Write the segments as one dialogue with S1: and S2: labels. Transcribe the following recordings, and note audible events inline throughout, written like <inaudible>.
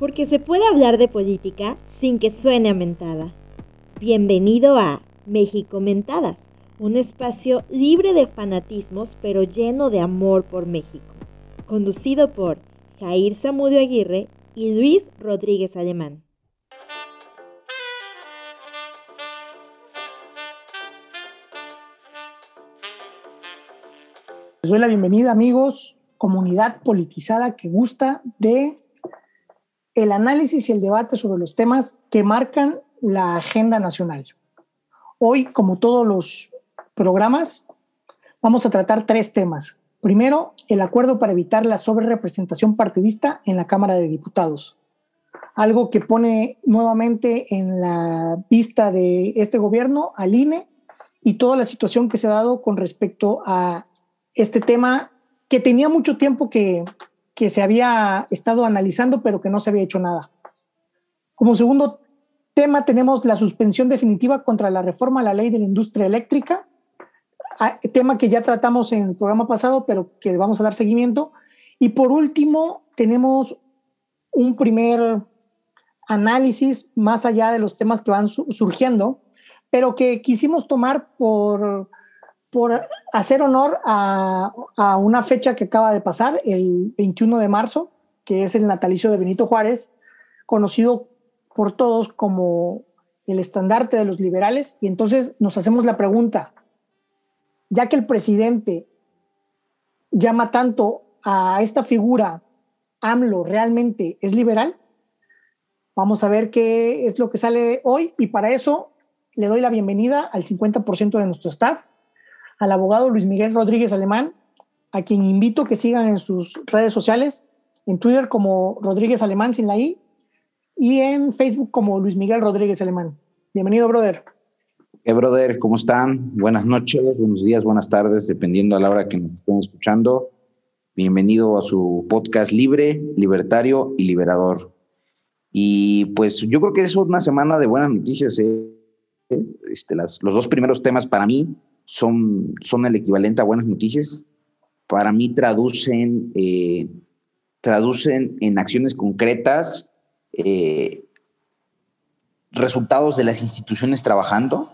S1: porque se puede hablar de política sin que suene a mentada. Bienvenido a México Mentadas, un espacio libre de fanatismos pero lleno de amor por México, conducido por Jair Zamudio Aguirre y Luis Rodríguez Alemán.
S2: Les doy la bienvenida amigos, comunidad politizada que gusta de el análisis y el debate sobre los temas que marcan la agenda nacional. Hoy, como todos los programas, vamos a tratar tres temas. Primero, el acuerdo para evitar la sobrerepresentación partidista en la Cámara de Diputados, algo que pone nuevamente en la vista de este gobierno al INE y toda la situación que se ha dado con respecto a este tema que tenía mucho tiempo que, que se había estado analizando, pero que no se había hecho nada. Como segundo tema tenemos la suspensión definitiva contra la reforma a la ley de la industria eléctrica, tema que ya tratamos en el programa pasado, pero que vamos a dar seguimiento. Y por último, tenemos un primer análisis más allá de los temas que van surgiendo, pero que quisimos tomar por por hacer honor a, una fecha que acaba de pasar, el 21 de marzo, que es el natalicio de Benito Juárez, conocido por todos como el estandarte de los liberales. Y entonces nos hacemos la pregunta, ya que el presidente llama tanto a esta figura, AMLO realmente es liberal, vamos a ver qué es lo que sale hoy y para eso le doy la bienvenida al 50% de nuestro staff al abogado Luis Miguel Rodríguez Alemán, a quien invito que sigan en sus redes sociales, en Twitter como Rodríguez Alemán sin la I y en Facebook como Luis Miguel Rodríguez Alemán. Bienvenido, brother.
S3: ¿Qué, brother? ¿Cómo están? Buenas noches, buenos días, buenas tardes, dependiendo a la hora que nos estén escuchando. Bienvenido a su podcast libre, libertario y liberador. Y pues yo creo que es una semana de buenas noticias. ¿eh? Este, los dos primeros temas para mí son, son el equivalente a buenas noticias. Para mí traducen, eh, traducen en acciones concretas eh, resultados de las instituciones trabajando.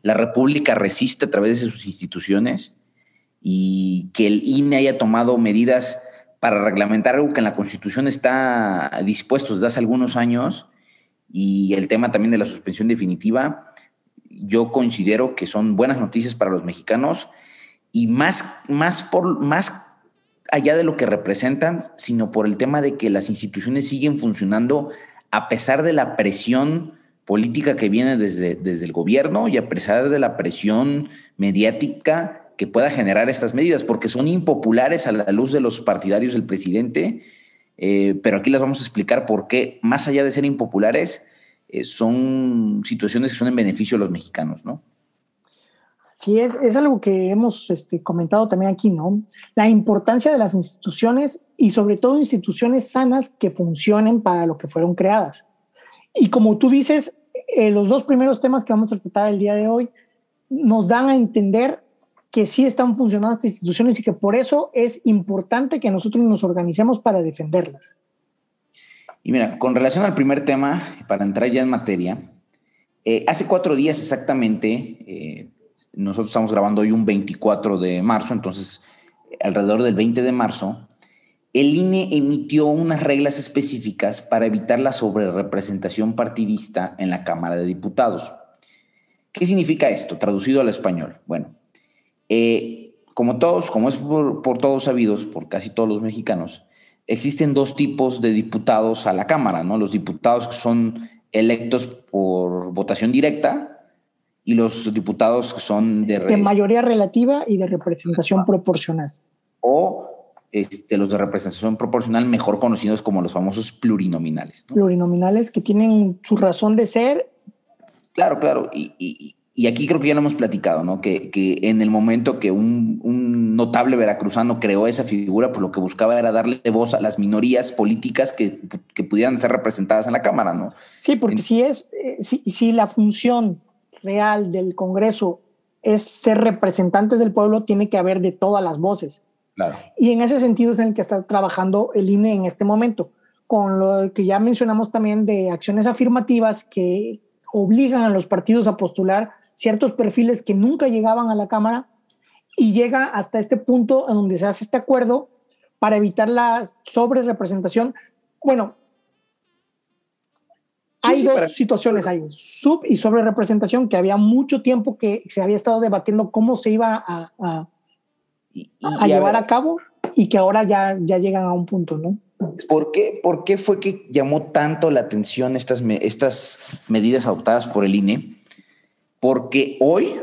S3: La República resiste a través de sus instituciones y que el INE haya tomado medidas para reglamentar algo que en la Constitución está dispuesto desde hace algunos años y el tema también de la suspensión definitiva yo considero que son buenas noticias para los mexicanos y más, más, por, más allá de lo que representan, sino por el tema de que las instituciones siguen funcionando a pesar de la presión política que viene desde, desde el gobierno y a pesar de la presión mediática que pueda generar estas medidas, porque son impopulares a la luz de los partidarios del presidente, eh, pero aquí les vamos a explicar por qué, más allá de ser impopulares, eh, son situaciones que son en beneficio de los mexicanos, ¿no?
S2: Sí, es, es algo que hemos este, comentado también aquí, ¿no? La importancia de las instituciones y sobre todo instituciones sanas que funcionen para lo que fueron creadas. Y como tú dices, eh, los dos primeros temas que vamos a tratar el día de hoy nos dan a entender que sí están funcionando estas instituciones y que por eso es importante que nosotros nos organicemos para defenderlas.
S3: Y mira, con relación al primer tema, para entrar ya en materia, eh, hace cuatro días exactamente, eh, nosotros estamos grabando hoy un 24 de marzo, entonces alrededor del 20 de marzo, el INE emitió unas reglas específicas para evitar la sobrerepresentación partidista en la Cámara de Diputados. ¿Qué significa esto? Traducido al español. Bueno, eh, como todos, como es por todos sabidos, por casi todos los mexicanos, existen dos tipos de diputados a la Cámara, ¿no? Los diputados que son electos por votación directa y los diputados que son de...
S2: De mayoría relativa y de representación proporcional.
S3: O este, los de representación proporcional, mejor conocidos como los famosos plurinominales.
S2: Plurinominales que tienen su razón de ser.
S3: Claro, claro. Y, y aquí creo que ya lo hemos platicado, ¿no? Que, que en el momento que un, un, notable veracruzano creó esa figura, pues lo que buscaba era darle voz a las minorías políticas que, que pudieran ser representadas en la Cámara, ¿no?
S2: Sí, porque si es, eh, si, si la función real del Congreso es ser representantes del pueblo, tiene que haber de todas las voces.
S3: Claro.
S2: Y en ese sentido es en el que está trabajando el INE en este momento con lo que ya mencionamos también de acciones afirmativas que obligan a los partidos a postular ciertos perfiles que nunca llegaban a la Cámara y llega hasta este punto en donde se hace este acuerdo para evitar la sobre representación. Bueno, hay dos situaciones ahí, sub y sobre representación, que había mucho tiempo que se había estado debatiendo cómo se iba a, a, llevar a, cabo y que ahora ya, ya llegan a un punto, ¿no?
S3: ¿Por qué, ¿Por qué fue que llamó tanto la atención estas, estas medidas adoptadas por el INE? Porque hoy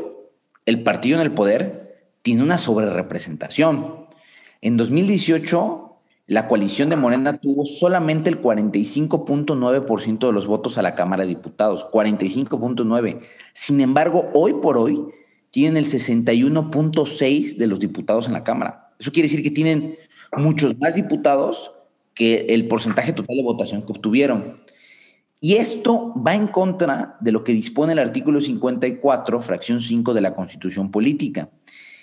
S3: el partido en el poder tiene una sobrerepresentación. En 2018 la coalición de Morena tuvo solamente el 45.9% de los votos a la Cámara de Diputados, 45.9. Sin embargo, hoy por hoy tienen el 61.6 de los diputados en la Cámara. Eso quiere decir que tienen muchos más diputados que el porcentaje total de votación que obtuvieron. Y esto va en contra de lo que dispone el artículo 54, fracción 5 de la Constitución Política.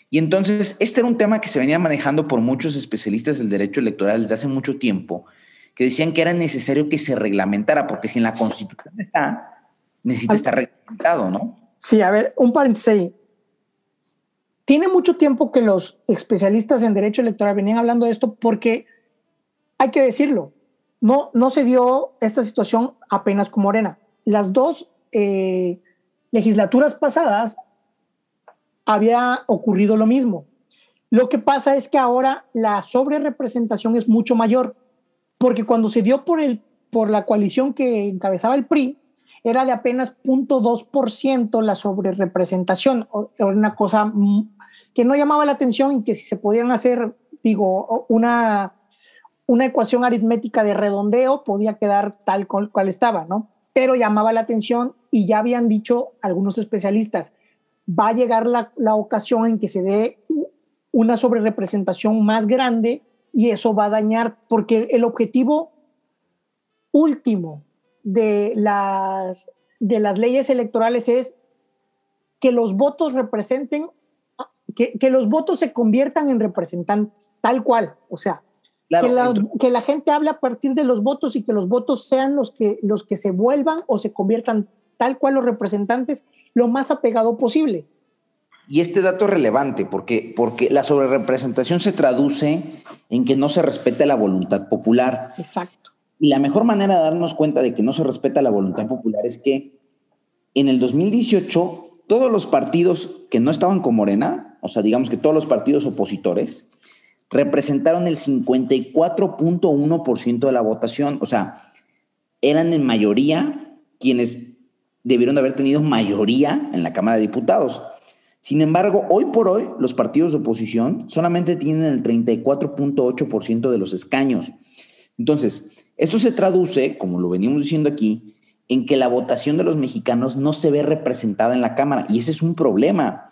S3: Y entonces, este era un tema que se venía manejando por muchos especialistas del derecho electoral desde hace mucho tiempo, que decían que era necesario que se reglamentara, porque si en la Constitución está, necesita estar reglamentado, ¿no?
S2: Sí, a ver, un paréntesis Tiene mucho tiempo que los especialistas en derecho electoral venían hablando de esto porque, hay que decirlo, no, no se dio esta situación apenas con Morena. Las dos eh, legislaturas pasadas había ocurrido lo mismo. Lo que pasa es que ahora la sobrerepresentación es mucho mayor, porque cuando se dio por, el, por la coalición que encabezaba el PRI, era de apenas 0.2% la sobrerepresentación, era una cosa que no llamaba la atención y que si se podían hacer, digo, una, una ecuación aritmética de redondeo, podía quedar tal cual, estaba, ¿no? Pero llamaba la atención y ya habían dicho algunos especialistas, va a llegar la, ocasión en que se dé una sobrerepresentación más grande y eso va a dañar, porque el objetivo último de las, de las leyes electorales es que los votos representen, que, que los votos se conviertan en representantes, tal cual, o sea, que, la, que, la, gente hable a partir de los votos y que los votos sean los que, los que se vuelvan o se conviertan tal cual los representantes, lo más apegado posible.
S3: Y este dato es relevante porque, porque la sobrerepresentación se traduce en que no se respeta la voluntad popular.
S2: Exacto.
S3: Y la mejor manera de darnos cuenta de que no se respeta la voluntad popular es que en el 2018 todos los partidos que no estaban con Morena, o sea, digamos que todos los partidos opositores, representaron el 54.1% de la votación. O sea, eran en mayoría quienes debieron de haber tenido mayoría en la Cámara de Diputados. Sin embargo, hoy por hoy, los partidos de oposición solamente tienen el 34.8% de los escaños. Entonces, esto se traduce, como lo veníamos diciendo aquí, en que la votación de los mexicanos no se ve representada en la Cámara. Y ese es un problema.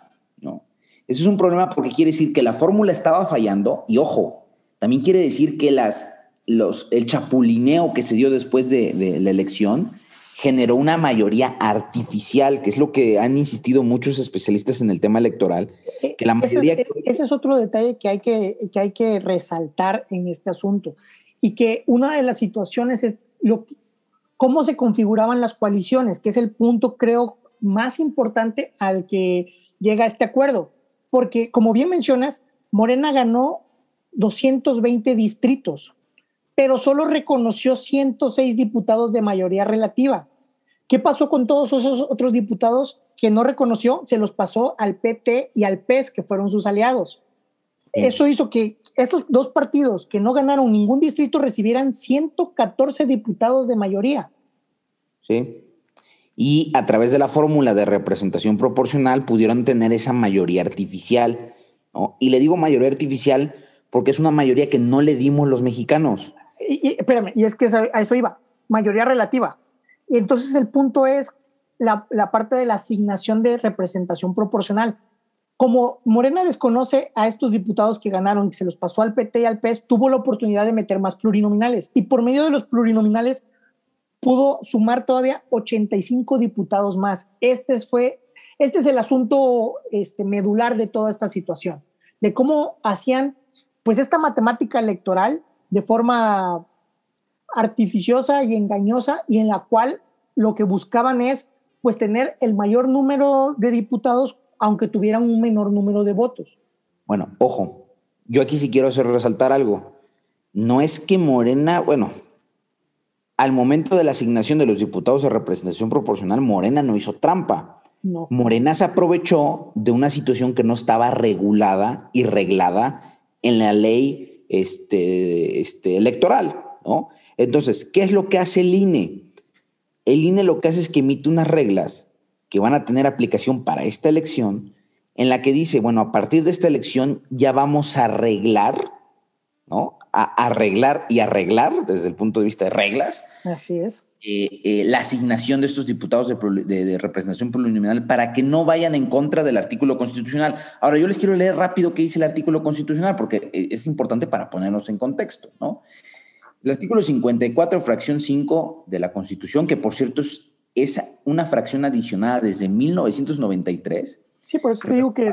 S3: Ese es un problema porque quiere decir que la fórmula estaba fallando y, ojo, también quiere decir que las, los, el chapulineo que se dio después de, de la elección generó una mayoría artificial, que es lo que han insistido muchos especialistas en el tema electoral, eh, que la mayoría...
S2: Ese es, otro detalle que hay que, que hay que resaltar en este asunto y que una de las situaciones es lo, cómo se configuraban las coaliciones, que es el punto creo más importante al que llega este acuerdo, porque como bien mencionas, Morena ganó 220 distritos, pero solo reconoció 106 diputados de mayoría relativa. ¿Qué pasó con todos esos otros diputados que no reconoció? Se los pasó al PT y al PES, que fueron sus aliados. Eso hizo que estos dos partidos que no ganaron ningún distrito recibieran 114 diputados de mayoría.
S3: Sí. Y a través de la fórmula de representación proporcional pudieron tener esa mayoría artificial. Y le digo mayoría artificial porque es una mayoría que no le dimos los mexicanos
S2: y, espérame, y es que a eso iba, mayoría relativa. Y entonces el punto es la, la, parte de la asignación de representación proporcional. Como Morena desconoce a estos diputados que ganaron y se los pasó al PT y al PES, tuvo la oportunidad de meter más plurinominales. Y por medio de los plurinominales pudo sumar todavía 85 diputados más. Este, fue, este es el asunto este, medular de toda esta situación, de cómo hacían pues esta matemática electoral de forma artificiosa y engañosa y en la cual lo que buscaban es pues tener el mayor número de diputados aunque tuvieran un menor número de votos.
S3: Bueno, ojo, yo aquí sí quiero hacer resaltar algo. No es que Morena, bueno, al momento de la asignación de los diputados de representación proporcional, Morena no hizo trampa. Morena se aprovechó de una situación que no estaba regulada y reglada en la ley este, este, electoral, ¿no? Entonces, ¿qué es lo que hace el INE? El INE lo que hace es que emite unas reglas que van a tener aplicación para esta elección, en la que dice, bueno, a partir de esta elección ya vamos a arreglar, ¿no? A arreglar y arreglar desde el punto de vista de reglas.
S2: Así es.
S3: Eh, eh, la asignación de estos diputados de, representación plurinominal para que no vayan en contra del artículo constitucional. Ahora, yo les quiero leer rápido qué dice el artículo constitucional porque eh, es importante para ponernos en contexto, ¿no? El artículo 54, fracción 5 de la Constitución, que por cierto es, es una fracción adicionada desde 1993.
S2: Sí, por eso te digo que,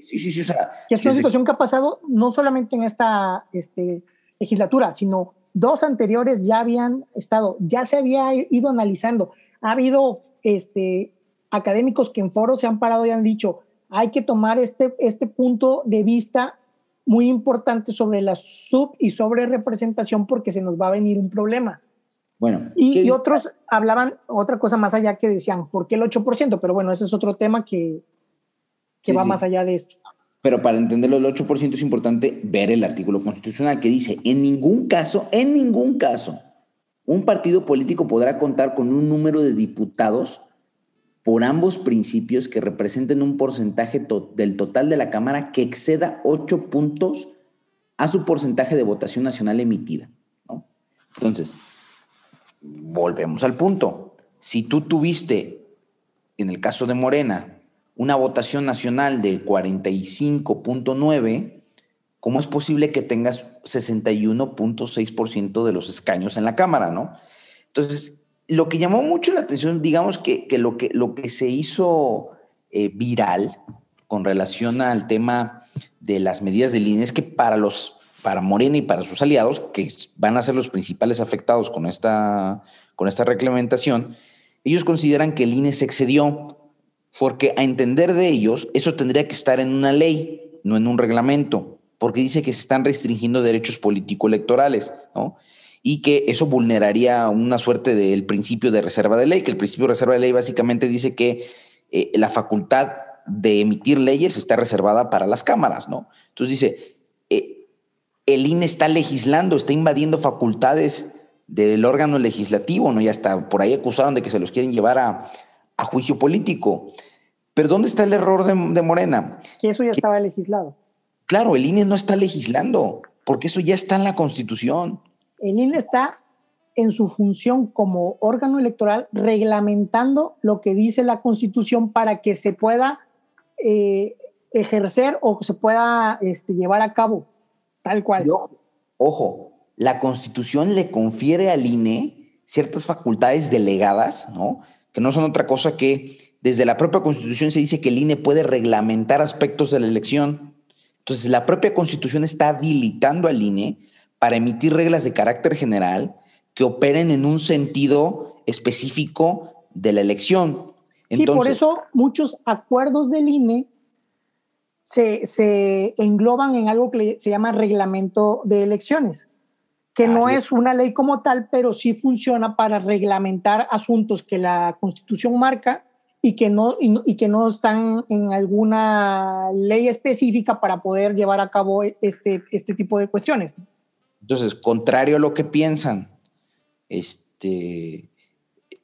S2: sí, sí, sí, o sea, que es una situación que ha pasado no solamente en esta este, legislatura, sino dos anteriores ya habían estado, ya se había ido analizando. Ha habido este, académicos que en foros se han parado y han dicho, hay que tomar este, este punto de vista muy importante sobre la sub y sobre representación porque se nos va a venir un problema.
S3: Bueno,
S2: y, otros hablaban otra cosa más allá que decían, ¿por qué el 8%? Pero bueno, ese es otro tema que, que va más allá de esto.
S3: Pero para entenderlo, el 8% es importante ver el artículo constitucional que dice, en ningún caso, en ningún caso, un partido político podrá contar con un número de diputados por ambos principios que representen un porcentaje del total de la Cámara que exceda 8 puntos a su porcentaje de votación nacional emitida. Entonces, volvemos al punto. Si tú tuviste, en el caso de Morena, una votación nacional del 45.9, ¿cómo es posible que tengas 61.6% de los escaños en la Cámara, no? Entonces, lo que llamó mucho la atención, digamos que, lo, que lo que se hizo eh, viral con relación al tema de las medidas de línea es que para los para Morena y para sus aliados, que van a ser los principales afectados con esta, con esta reglamentación, ellos consideran que el INE se excedió porque a entender de ellos, eso tendría que estar en una ley, no en un reglamento, porque dice que se están restringiendo derechos político-electorales, ¿no? Y que eso vulneraría una suerte del principio de reserva de ley, que el principio de reserva de ley básicamente dice que eh, la facultad de emitir leyes está reservada para las cámaras, ¿no? Entonces dice, eh, el INE está legislando, está invadiendo facultades del órgano legislativo, ¿no? Ya está, por ahí acusaron de que se los quieren llevar a, a juicio político. Pero ¿dónde está el error de, Morena?
S2: Que eso ya estaba legislado.
S3: Claro, el INE no está legislando, porque eso ya está en la Constitución.
S2: El INE está en su función como órgano electoral reglamentando lo que dice la Constitución para que se pueda eh, ejercer o se pueda este, llevar a cabo, tal cual.
S3: Ojo, ojo, la Constitución le confiere al INE ciertas facultades delegadas, ¿no? Que no son otra cosa que desde la propia Constitución se dice que el INE puede reglamentar aspectos de la elección. Entonces, la propia Constitución está habilitando al INE para emitir reglas de carácter general que operen en un sentido específico de la elección.
S2: sí, por eso muchos acuerdos del INE se, se engloban en algo que se llama reglamento de elecciones que no es una ley como tal, pero sí funciona para reglamentar asuntos que la Constitución marca y que no, y, que no están en alguna ley específica para poder llevar a cabo este, este tipo de cuestiones.
S3: Entonces, contrario a lo que piensan este,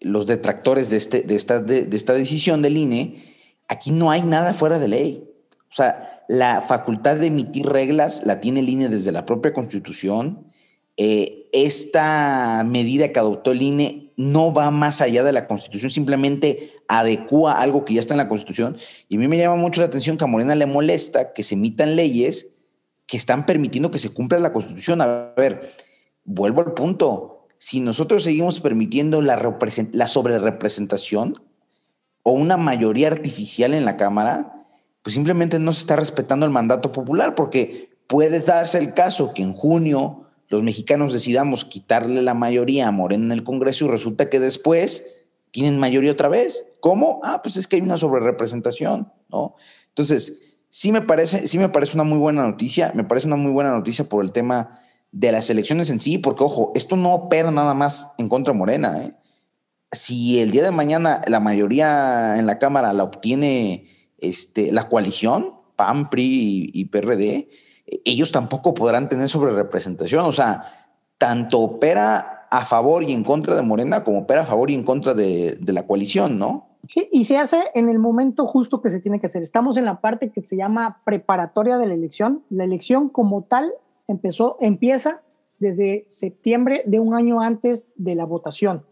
S3: los detractores de, este, de, esta, de esta decisión del INE, aquí no hay nada fuera de ley. O sea, la facultad de emitir reglas la tiene el INE desde la propia Constitución eh, esta medida que adoptó el INE no va más allá de la Constitución, simplemente adecua algo que ya está en la Constitución. Y a mí me llama mucho la atención que a Morena le molesta que se emitan leyes que están permitiendo que se cumpla la Constitución. A ver, vuelvo al punto. Si nosotros seguimos permitiendo la, la sobrerepresentación o una mayoría artificial en la Cámara, pues simplemente no se está respetando el mandato popular, porque puede darse el caso que en junio los mexicanos decidamos quitarle la mayoría a Morena en el Congreso y resulta que después tienen mayoría otra vez. ¿Cómo? Ah, pues es que hay una sobrerepresentación, ¿no? Entonces, sí me parece, sí me parece una muy buena noticia, me parece una muy buena noticia por el tema de las elecciones en sí, porque ojo, esto no opera nada más en contra de Morena, ¿eh? Si el día de mañana la mayoría en la Cámara la obtiene este, la coalición, PAN, PRI y, PRD, ellos tampoco podrán tener sobre representación. O sea, tanto opera a favor y en contra de Morena como opera a favor y en contra de, la coalición, ¿no?
S2: Sí, y se hace en el momento justo que se tiene que hacer. Estamos en la parte que se llama preparatoria de la elección. La elección como tal empezó, empieza desde septiembre de un año antes de la votación.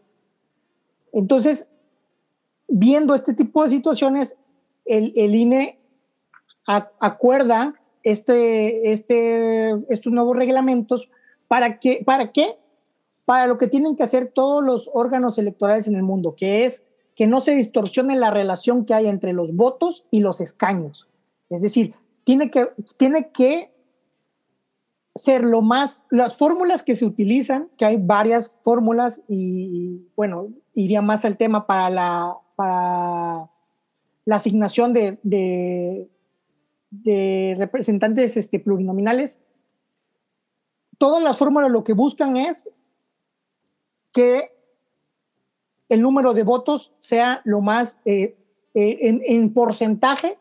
S2: Entonces, viendo este tipo de situaciones, el INE acuerda este, este, estos nuevos reglamentos para que, ¿para qué? Para lo que tienen que hacer todos los órganos electorales en el mundo, que es que no se distorsione la relación que hay entre los votos y los escaños. Es decir, tiene que, tiene que ser lo más, las fórmulas que se utilizan, que hay varias fórmulas y, bueno, iría más al tema para la, para la asignación de, de representantes este, plurinominales, todas las fórmulas lo que buscan es que el número de votos sea lo más eh, eh, en, porcentaje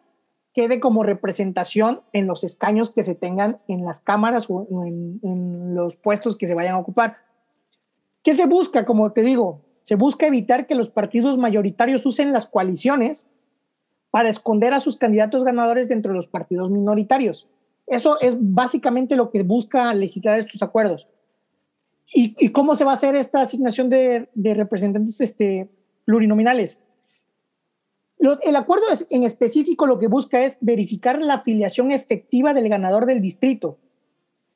S2: quede como representación en los escaños que se tengan en las cámaras o en, en, los puestos que se vayan a ocupar. ¿Qué se busca? Como te digo, se busca evitar que los partidos mayoritarios usen las coaliciones para esconder a sus candidatos ganadores dentro de los partidos minoritarios. Eso es básicamente lo que busca legislar estos acuerdos. ¿Y, cómo se va a hacer esta asignación de, representantes este, plurinominales? el acuerdo en específico lo que busca es verificar la afiliación efectiva del ganador del distrito.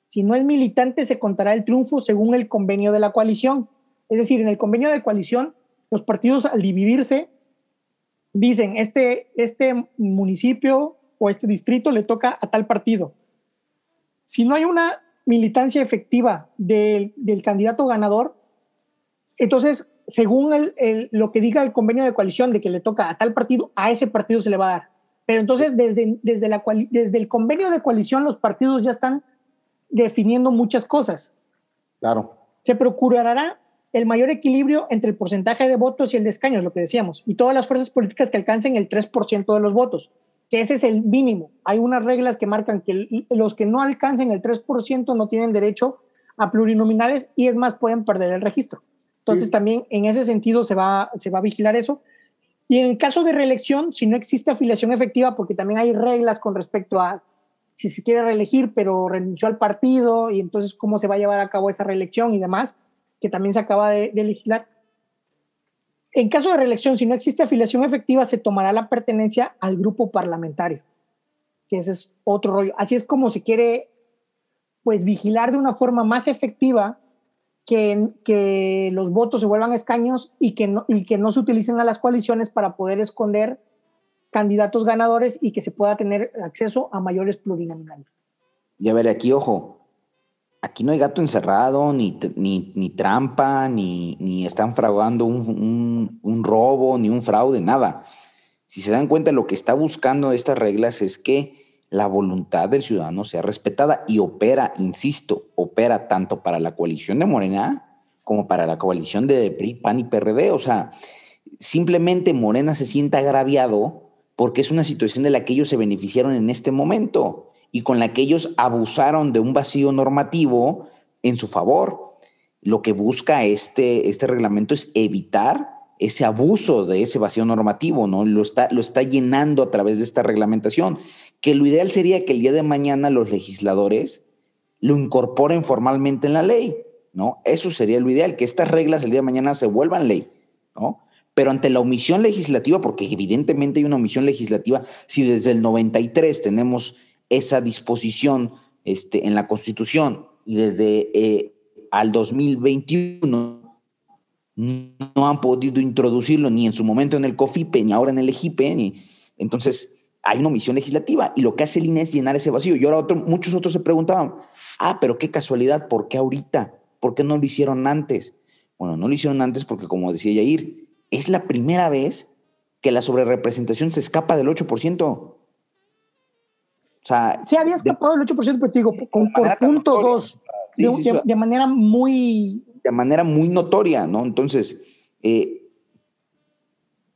S2: Si no es militante, se contará el triunfo según el convenio de la coalición. Es decir, en el convenio de coalición, los partidos al dividirse dicen, este, este municipio o este distrito le toca a tal partido. Si no hay una militancia efectiva del, candidato ganador, entonces, según lo que diga el convenio de coalición de que le toca a tal partido, a ese partido se le va a dar. Pero entonces, desde, desde, la, desde el convenio de coalición, los partidos ya están definiendo muchas cosas.
S3: Claro.
S2: Se procurará el mayor equilibrio entre el porcentaje de votos y el de escaños, lo que decíamos, y todas las fuerzas políticas que alcancen el 3% de los votos, que ese es el mínimo. Hay unas reglas que marcan que los que no alcancen el 3% no tienen derecho a plurinominales y es más, pueden perder el registro. Entonces también en ese sentido se va, se va a vigilar eso. Y en el caso de reelección, si no existe afiliación efectiva, porque también hay reglas con respecto a si se quiere reelegir, pero renunció al partido y entonces cómo se va a llevar a cabo esa reelección y demás, que también se acaba de, legislar. En caso de reelección, si no existe afiliación efectiva, se tomará la pertenencia al grupo parlamentario, que ese es otro rollo. Así es como se quiere, pues, vigilar de una forma más efectiva que, que los votos se vuelvan escaños y que, no, y que no se utilicen a las coaliciones para poder esconder candidatos ganadores y que se pueda tener acceso a mayores plurinominales.
S3: Y a ver, aquí, ojo, aquí no hay gato encerrado, ni, ni, trampa, ni, ni, están fraudando un, un, robo, ni un fraude, nada. Si se dan cuenta, lo que está buscando estas reglas es que la voluntad del ciudadano sea respetada y opera, insisto, opera tanto para la coalición de Morena como para la coalición de PRI, PAN y PRD. O sea, simplemente Morena se sienta agraviado porque es una situación de la que ellos se beneficiaron en este momento y con la que ellos abusaron de un vacío normativo en su favor. Lo que busca este, este reglamento es evitar ese abuso de ese vacío normativo, ¿no? Lo está, lo está llenando a través de esta reglamentación, que lo ideal sería que el día de mañana los legisladores lo incorporen formalmente en la ley, ¿no? Eso sería lo ideal, que estas reglas el día de mañana se vuelvan ley, ¿no? Pero ante la omisión legislativa, porque evidentemente hay una omisión legislativa, si desde el 93 tenemos esa disposición este, en la Constitución y desde eh, al 2021 no han podido introducirlo ni en su momento en el COFIPE, ni ahora en el EGIPE, ni, entonces hay una omisión legislativa y lo que hace el INE es llenar ese vacío. Y ahora muchos otros se preguntaban, ah, pero qué casualidad, ¿por qué ahorita? ¿Por qué no lo hicieron antes? Bueno, no lo hicieron antes porque, como decía Yair, es la primera vez que la sobrerepresentación se escapa del 8%.
S2: Sea, sí, había escapado del 8%, pero te digo, con, por punto 2, de, manera muy...
S3: De manera muy notoria, ¿no? Entonces, eh,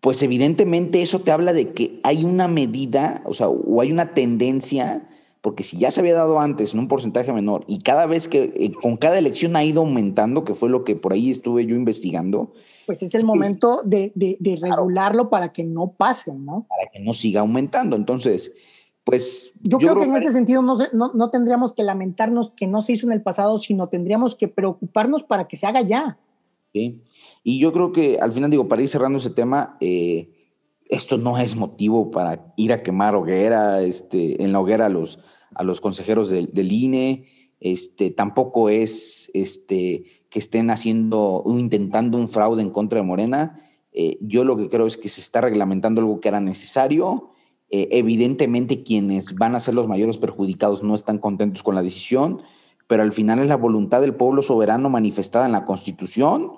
S3: pues evidentemente eso te habla de que hay una medida, o sea, o hay una tendencia, porque si ya se había dado antes en un porcentaje menor y cada vez que eh, con cada elección ha ido aumentando, que fue lo que por ahí estuve yo investigando.
S2: Pues es el momento de, regularlo para que no pase, ¿no?
S3: Para que no siga aumentando. Entonces, pues...
S2: Yo, creo, que en ese sentido no, no, no tendríamos que lamentarnos que no se hizo en el pasado, sino tendríamos que preocuparnos para que se haga ya.
S3: Sí. Y yo creo que al final, digo, para ir cerrando ese tema, eh, esto no es motivo para ir a quemar hoguera, este, en la hoguera a los, a los consejeros del, INE, este, tampoco es este, que estén haciendo o intentando un fraude en contra de Morena. Eh, yo lo que creo es que se está reglamentando algo que era necesario. Eh, evidentemente quienes van a ser los mayores perjudicados no están contentos con la decisión, pero al final es la voluntad del pueblo soberano manifestada en la Constitución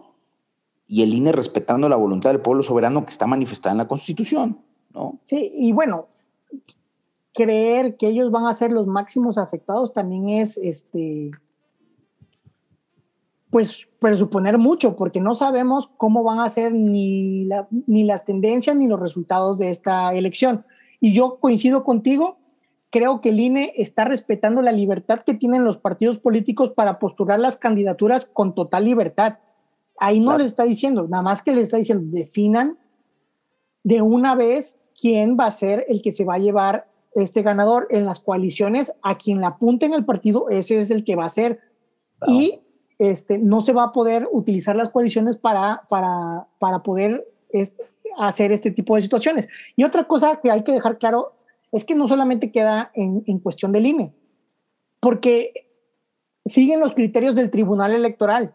S3: y el INE respetando la voluntad del pueblo soberano que está manifestada en la Constitución, ¿no?
S2: Sí, y bueno, creer que ellos van a ser los máximos afectados también es, este, pues, presuponer mucho, porque no sabemos cómo van a ser ni, ni las tendencias ni los resultados de esta elección. Y yo coincido contigo, creo que el INE está respetando la libertad que tienen los partidos políticos para postular las candidaturas con total libertad. Ahí no les está diciendo, nada más que les está diciendo, definan de una vez quién va a ser el que se va a llevar este ganador en las coaliciones, a quien la apunte en el partido, ese es el que va a ser. Y este, no se va a poder utilizar las coaliciones para, para, para poder hacer este tipo de situaciones. Y otra cosa que hay que dejar claro es que no solamente queda en, en cuestión del INE, porque siguen los criterios del Tribunal Electoral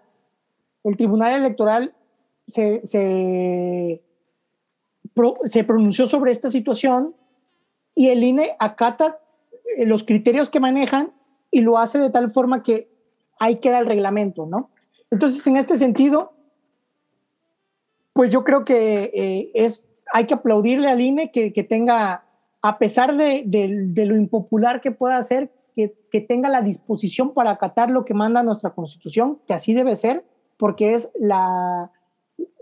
S2: el Tribunal Electoral se, se, pronunció sobre esta situación y el INE acata eh, los criterios que manejan y lo hace de tal forma que ahí queda el reglamento, ¿no? Entonces, en este sentido, pues yo creo que eh, es, hay que aplaudirle al INE que, tenga, a pesar de, lo impopular que pueda ser, que, que, tenga la disposición para acatar lo que manda nuestra Constitución, que así debe ser, porque es la,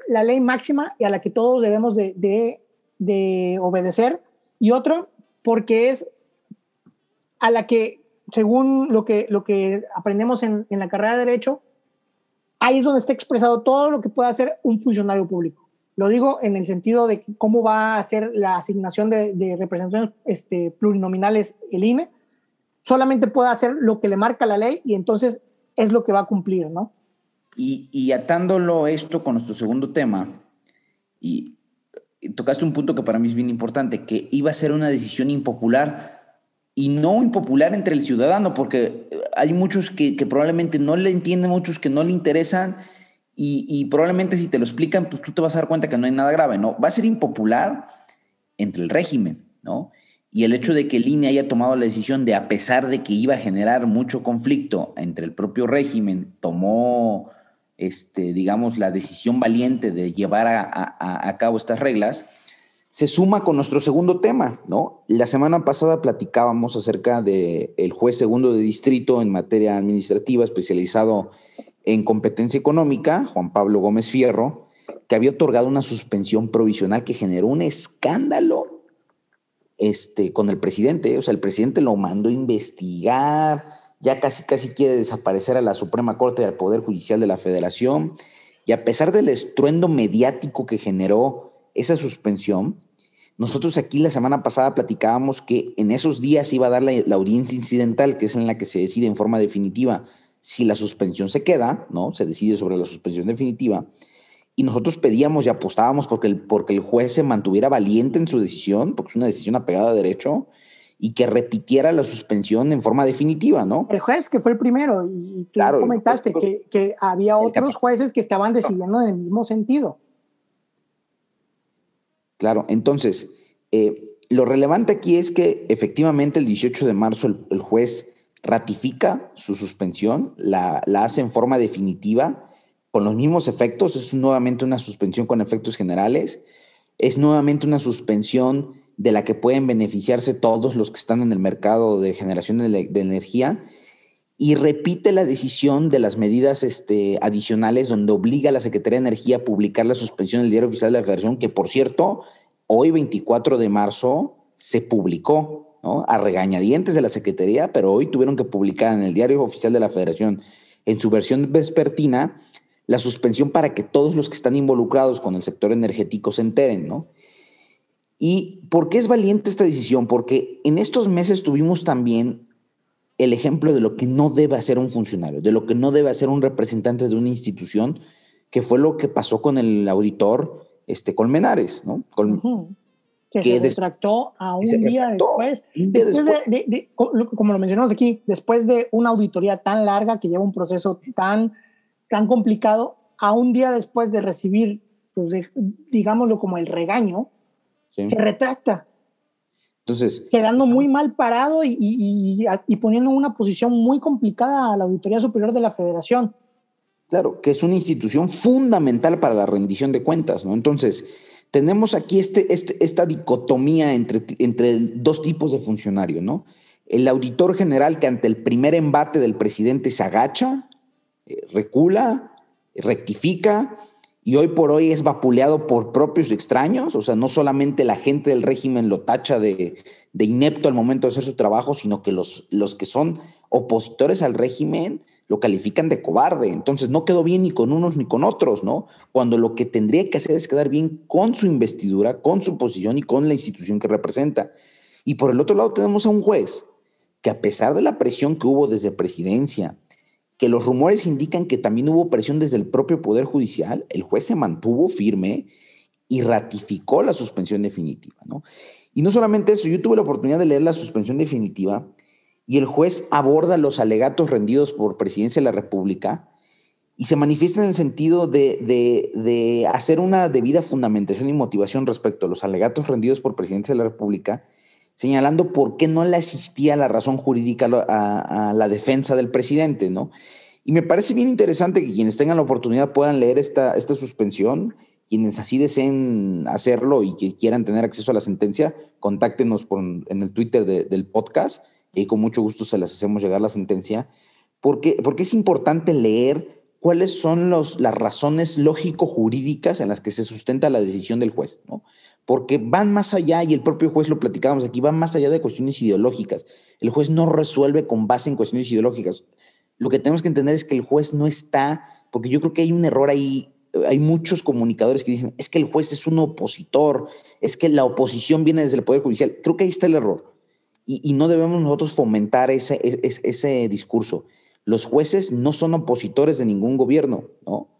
S2: la ley máxima y a la que todos debemos de, de, obedecer. Y otro, porque es a la que, según lo que, lo que aprendemos en, en la carrera de Derecho, ahí es donde está expresado todo lo que puede hacer un funcionario público. Lo digo en el sentido de cómo va a ser la asignación de, de representaciones este, plurinominales el INE. Solamente puede hacer lo que le marca la ley y entonces es lo que va a cumplir, ¿no?
S3: Y, atándolo esto con nuestro segundo tema, y, tocaste un punto que para mí es bien importante, que iba a ser una decisión impopular y no impopular entre el ciudadano, porque hay muchos que, probablemente no le entienden, muchos que no le interesan, y, probablemente si te lo explican, pues tú te vas a dar cuenta que no hay nada grave, ¿no? Va a ser impopular entre el régimen, ¿no? Y el hecho de que el haya tomado la decisión de, a pesar de que iba a generar mucho conflicto entre el propio régimen, tomó este, digamos, la decisión valiente de llevar a, cabo estas reglas, se suma con nuestro segundo tema, ¿no? La semana pasada platicábamos acerca del el juez segundo de distrito en materia administrativa especializado en competencia económica, Juan Pablo Gómez Fierro, que había otorgado una suspensión provisional que generó un escándalo este, con el presidente. O sea, el presidente lo mandó a investigar, ya casi casi quiere desaparecer a la Suprema Corte del Poder Judicial de la Federación. Y a pesar del estruendo mediático que generó esa suspensión, nosotros aquí la semana pasada platicábamos que en esos días iba a dar la, audiencia incidental, que es en la que se decide en forma definitiva si la suspensión se queda, ¿no? Se decide sobre la suspensión definitiva. Y nosotros pedíamos y apostábamos porque el, porque el juez se mantuviera valiente en su decisión, porque es una decisión apegada a derecho, y que repitiera la suspensión en forma definitiva, ¿no?
S2: El juez que fue el primero, y tú comentaste que, que, había otros jueces que estaban decidiendo en el mismo sentido.
S3: Claro, entonces, eh, lo relevante aquí es que efectivamente el 18 de marzo el, juez ratifica su suspensión, la, la, hace en forma definitiva, con los mismos efectos, es nuevamente una suspensión con efectos generales, es nuevamente una suspensión de la que pueden beneficiarse todos los que están en el mercado de generación de, energía y repite la decisión de las medidas este, adicionales donde obliga a la Secretaría de Energía a publicar la suspensión del Diario Oficial de la Federación, que por cierto, hoy 24 de marzo se publicó ¿no? a regañadientes de la Secretaría, pero hoy tuvieron que publicar en el Diario Oficial de la Federación, en su versión vespertina, la suspensión para que todos los que están involucrados con el sector energético se enteren, ¿no? ¿Y por qué es valiente esta decisión? Porque en estos meses tuvimos también el ejemplo de lo que no debe hacer un funcionario, de lo que no debe hacer un representante de una institución, que fue lo que pasó con el auditor este, Colmenares, ¿no?
S2: Que, se retractó a un día después, después, De, como lo mencionamos aquí, después de una auditoría tan larga que lleva un proceso tan, tan complicado, a un día después de recibir, pues, digámoslo como el regaño, se retracta.
S3: Entonces.
S2: Quedando muy mal parado y, y, y, poniendo una posición muy complicada a la Auditoría Superior de la Federación.
S3: Claro, que es una institución fundamental para la rendición de cuentas, ¿no? Entonces, tenemos aquí este, este, esta dicotomía entre, entre dos tipos de funcionario, ¿no? El auditor general que ante el primer embate del presidente se agacha, eh, recula, rectifica y hoy por hoy es vapuleado por propios extraños, o sea, no solamente la gente del régimen lo tacha de, inepto al momento de hacer su trabajo, sino que los, los que son opositores al régimen lo califican de cobarde. Entonces no quedó bien ni con unos ni con otros, ¿no? Cuando lo que tendría que hacer es quedar bien con su investidura, con su posición y con la institución que representa. Y por el otro lado tenemos a un juez que a pesar de la presión que hubo desde presidencia, que los rumores indican que también hubo presión desde el propio Poder Judicial, el juez se mantuvo firme y ratificó la suspensión definitiva. ¿no? Y no solamente eso, yo tuve la oportunidad de leer la suspensión definitiva y el juez aborda los alegatos rendidos por Presidencia de la República y se manifiesta en el sentido de, de, de hacer una debida fundamentación y motivación respecto a los alegatos rendidos por Presidencia de la República señalando por qué no le asistía la razón jurídica a, la defensa del presidente, ¿no? Y me parece bien interesante que quienes tengan la oportunidad puedan leer esta, esta suspensión, quienes así deseen hacerlo y que quieran tener acceso a la sentencia, contáctenos en el Twitter del podcast y con mucho gusto se las hacemos llegar la sentencia, porque, porque es importante leer cuáles son los, las razones lógico-jurídicas en las que se sustenta la decisión del juez, ¿no? Porque van más allá, y el propio juez lo platicábamos aquí, van más allá de cuestiones ideológicas. El juez no resuelve con base en cuestiones ideológicas. Lo que tenemos que entender es que el juez no está, porque yo creo que hay un error ahí, hay muchos comunicadores que dicen, es que el juez es un opositor, es que la oposición viene desde el Poder Judicial. Creo que ahí está el error. Y, no debemos nosotros fomentar ese, ese, ese discurso. Los jueces no son opositores de ningún gobierno, ¿no?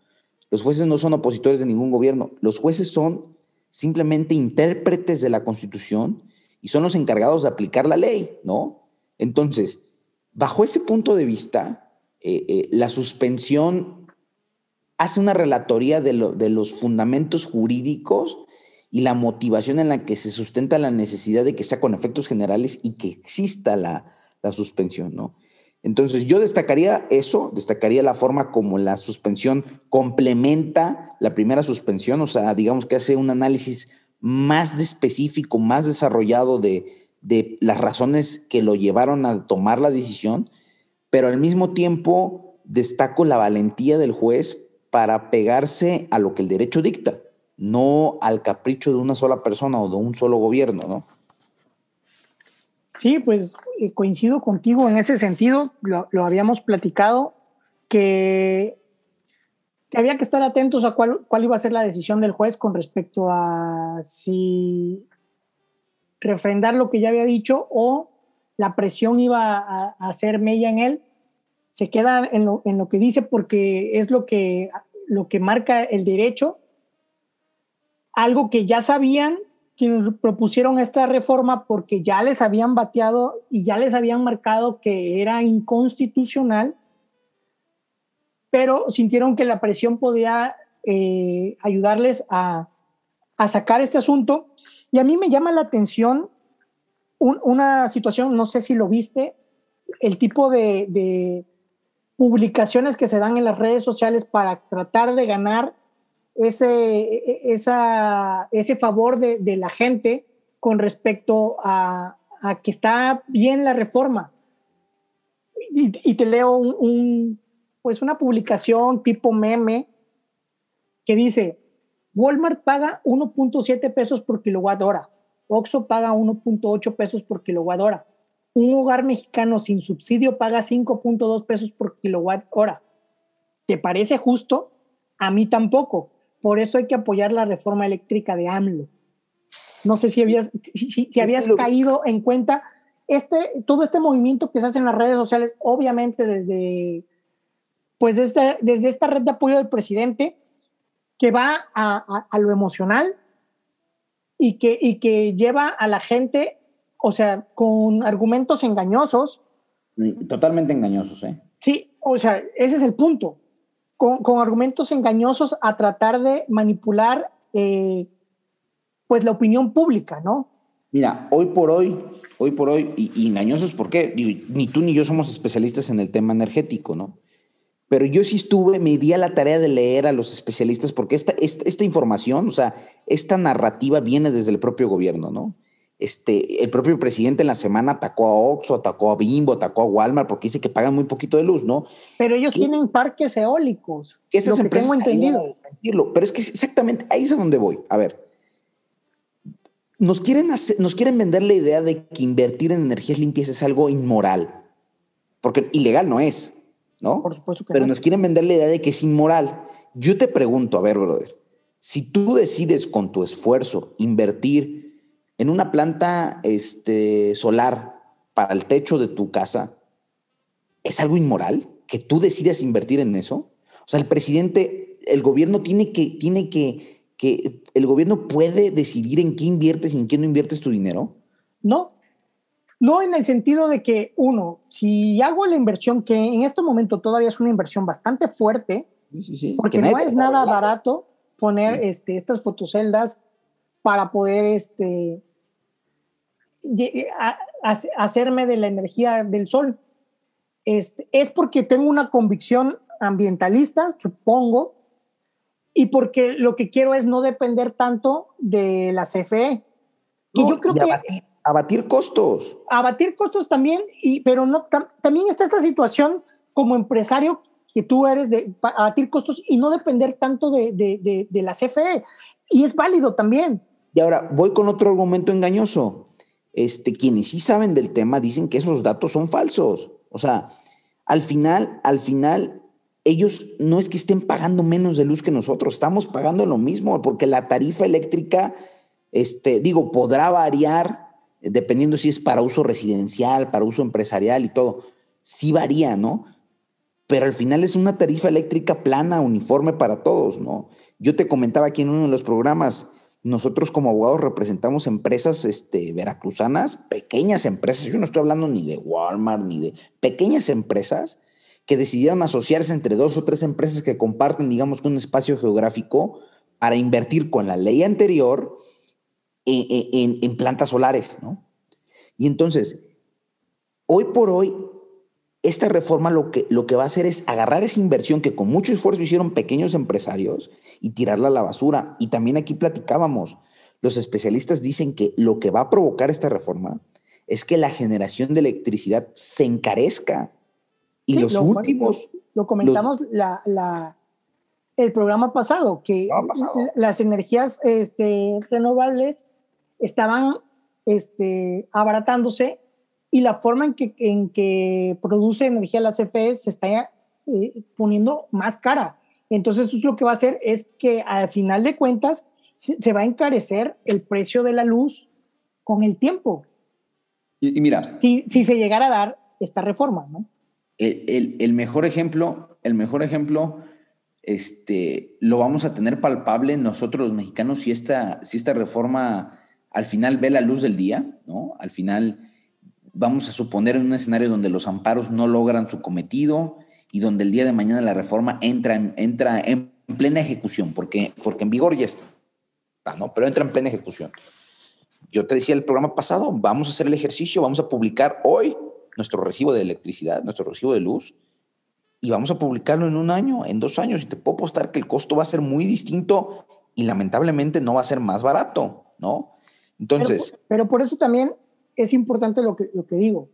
S3: Los jueces no son opositores de ningún gobierno. Los jueces son simplemente intérpretes de la Constitución y son los encargados de aplicar la ley, ¿no? Entonces, bajo ese punto de vista, eh, eh, la suspensión hace una relatoría de, los fundamentos jurídicos y la motivación en la que se sustenta la necesidad de que sea con efectos generales y que exista la, la suspensión, ¿no? Entonces yo destacaría eso, destacaría la forma como la suspensión complementa la primera suspensión, o sea, digamos que hace un análisis más específico, más desarrollado de, de las razones que lo llevaron a tomar la decisión, pero al mismo tiempo destaco la valentía del juez para pegarse a lo que el derecho dicta, no al capricho de una sola persona o de un solo gobierno, ¿no?
S2: Sí, pues eh, coincido contigo en ese sentido, lo, habíamos platicado, que, había que estar atentos a cuál, cuál, iba a ser la decisión del juez con respecto a si refrendar lo que ya había dicho o la presión iba a, hacer mella en él. Se queda en lo, en lo, que dice porque es lo que, lo que marca el derecho, algo que ya sabían quienes propusieron esta reforma porque ya les habían bateado y ya les habían marcado que era inconstitucional, pero sintieron que la presión podía eh, ayudarles a, sacar este asunto. Y a mí me llama la atención una situación, no sé si lo viste, el tipo de, publicaciones que se dan en las redes sociales para tratar de ganar ese, esa, ese favor de, la gente con respecto a, que está bien la reforma. Y, te leo un, pues una publicación tipo meme que dice, Walmart paga 1.7 pesos por kilowatt hora, Oxxo paga 1.8 pesos por kilowatt hora, un hogar mexicano sin subsidio paga 5.2 pesos por kilowatt hora. ¿Te parece justo? A mí tampoco. Por eso hay que apoyar la reforma eléctrica de AMLO. No sé si habías, si, habías caído en cuenta este, todo este movimiento que se hace en las redes sociales, obviamente desde, pues desde, desde esta red de apoyo del presidente, que va a, a, lo emocional y que, y que lleva a la gente, o sea, con argumentos engañosos.
S3: Totalmente engañosos, ¿eh?
S2: Sí, o sea, ese es el punto. Con, argumentos engañosos a tratar de manipular, eh, pues, la opinión pública, ¿no?
S3: Mira, hoy por hoy, hoy por hoy, y, engañosos, ¿por qué? ni tú ni yo somos especialistas en el tema energético, ¿no? pero yo sí estuve, me di a la tarea de leer a los especialistas porque esta, esta, información, o sea, esta narrativa viene desde el propio gobierno, ¿no? Este, el propio presidente en la semana atacó a Oxxo, atacó a Bimbo, atacó a Walmart porque dice que pagan muy poquito de luz, ¿no?
S2: Pero ellos tienen parques eólicos.
S3: Que esas lo tengo entendido. desmentirlo, pero es que exactamente ahí es a donde voy. A ver, nos quieren, nos quieren vender la idea de que invertir en energías limpias es algo inmoral, porque ilegal no es. ¿no?
S2: Por supuesto que
S3: Pero nos quieren vender la idea de que es inmoral. Yo te pregunto, a ver, brother, si tú decides con tu esfuerzo invertir en una planta este, solar para el techo de tu casa, ¿es algo inmoral que tú decidas invertir en eso? O sea, el presidente, el gobierno tiene que, tiene que, que el gobierno puede decidir en qué inviertes y en qué no inviertes tu dinero.
S2: No, no en el sentido de que, uno, si hago la inversión, que en este momento todavía es una inversión bastante fuerte, porque no es nada barato poner este, estas fotoceldas para poder este, hacerme de la energía del sol. Este, es porque tengo una convicción ambientalista, supongo, y porque lo que quiero es no depender tanto de la CFE.
S3: Que yo creo que abatir costos.
S2: Abatir costos también, y, pero no, también está esta situación como empresario que tú eres de abatir costos y no depender tanto de, de, de, la CFE. Y es válido también.
S3: Y ahora voy con otro argumento engañoso. Este, quienes sí saben del tema dicen que esos datos son falsos. O sea, al final, al final, ellos no es que estén pagando menos de luz que nosotros, estamos pagando lo mismo, porque la tarifa eléctrica, este, digo, podrá variar dependiendo si es para uso residencial, para uso empresarial y todo, sí varía, ¿no? Pero al final es una tarifa eléctrica plana, uniforme para todos, ¿no? Yo te comentaba aquí en uno de los programas, nosotros como abogados representamos empresas este, veracruzanas, pequeñas empresas, yo no estoy hablando ni de Walmart, ni de pequeñas empresas que decidieron asociarse entre dos o tres empresas que comparten, digamos, un espacio geográfico para invertir con la ley anterior en, plantas solares, ¿no? Y entonces, hoy por hoy, esta reforma lo que, lo que va a hacer es agarrar esa inversión que con mucho esfuerzo hicieron pequeños empresarios y tirarla a la basura. Y también aquí platicábamos, los especialistas dicen que lo que va a provocar esta reforma es que la generación de electricidad se encarezca. Y los últimos...
S2: Lo, comentamos la, el programa pasado, que las energías este, renovables estaban este, abaratándose y la forma en que, en que produce energía la CFE se está eh, poniendo más cara. Entonces, eso es lo que va a hacer es que al final de cuentas se, va a encarecer el precio de la luz con el tiempo.
S3: Y, mira.
S2: Si, si, se llegara a dar esta reforma, ¿no?
S3: El, el, mejor ejemplo, el mejor ejemplo, este, lo vamos a tener palpable nosotros los mexicanos si esta, si esta reforma al final ve la luz del día, ¿no? Al final vamos a suponer en un escenario donde los amparos no logran su cometido y donde el día de mañana la reforma entra en, entra en plena ejecución, porque, porque en vigor ya está, ¿no? Pero entra en plena ejecución. yo te decía el programa pasado, vamos a hacer el ejercicio, vamos a publicar hoy nuestro recibo de electricidad, nuestro recibo de luz, y vamos a publicarlo en un año, en dos años, y te puedo apostar que el costo va a ser muy distinto y lamentablemente no va a ser más barato, ¿no? Entonces...
S2: Pero, por eso también es importante lo que, lo que digo,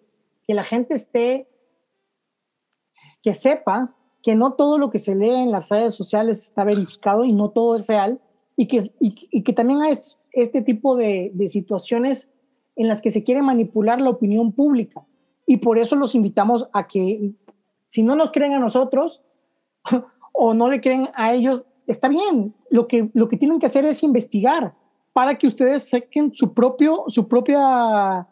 S2: que la gente esté, que sepa que no todo lo que se lee en las redes sociales está verificado y no todo es real, y que, y, que también hay este tipo de, de situaciones en las que se quiere manipular la opinión pública. Y por eso los invitamos a que, si no nos creen a nosotros <laughs> o no le creen a ellos, está bien. Lo que, lo que tienen que hacer es investigar para que ustedes saquen su, propio, su propia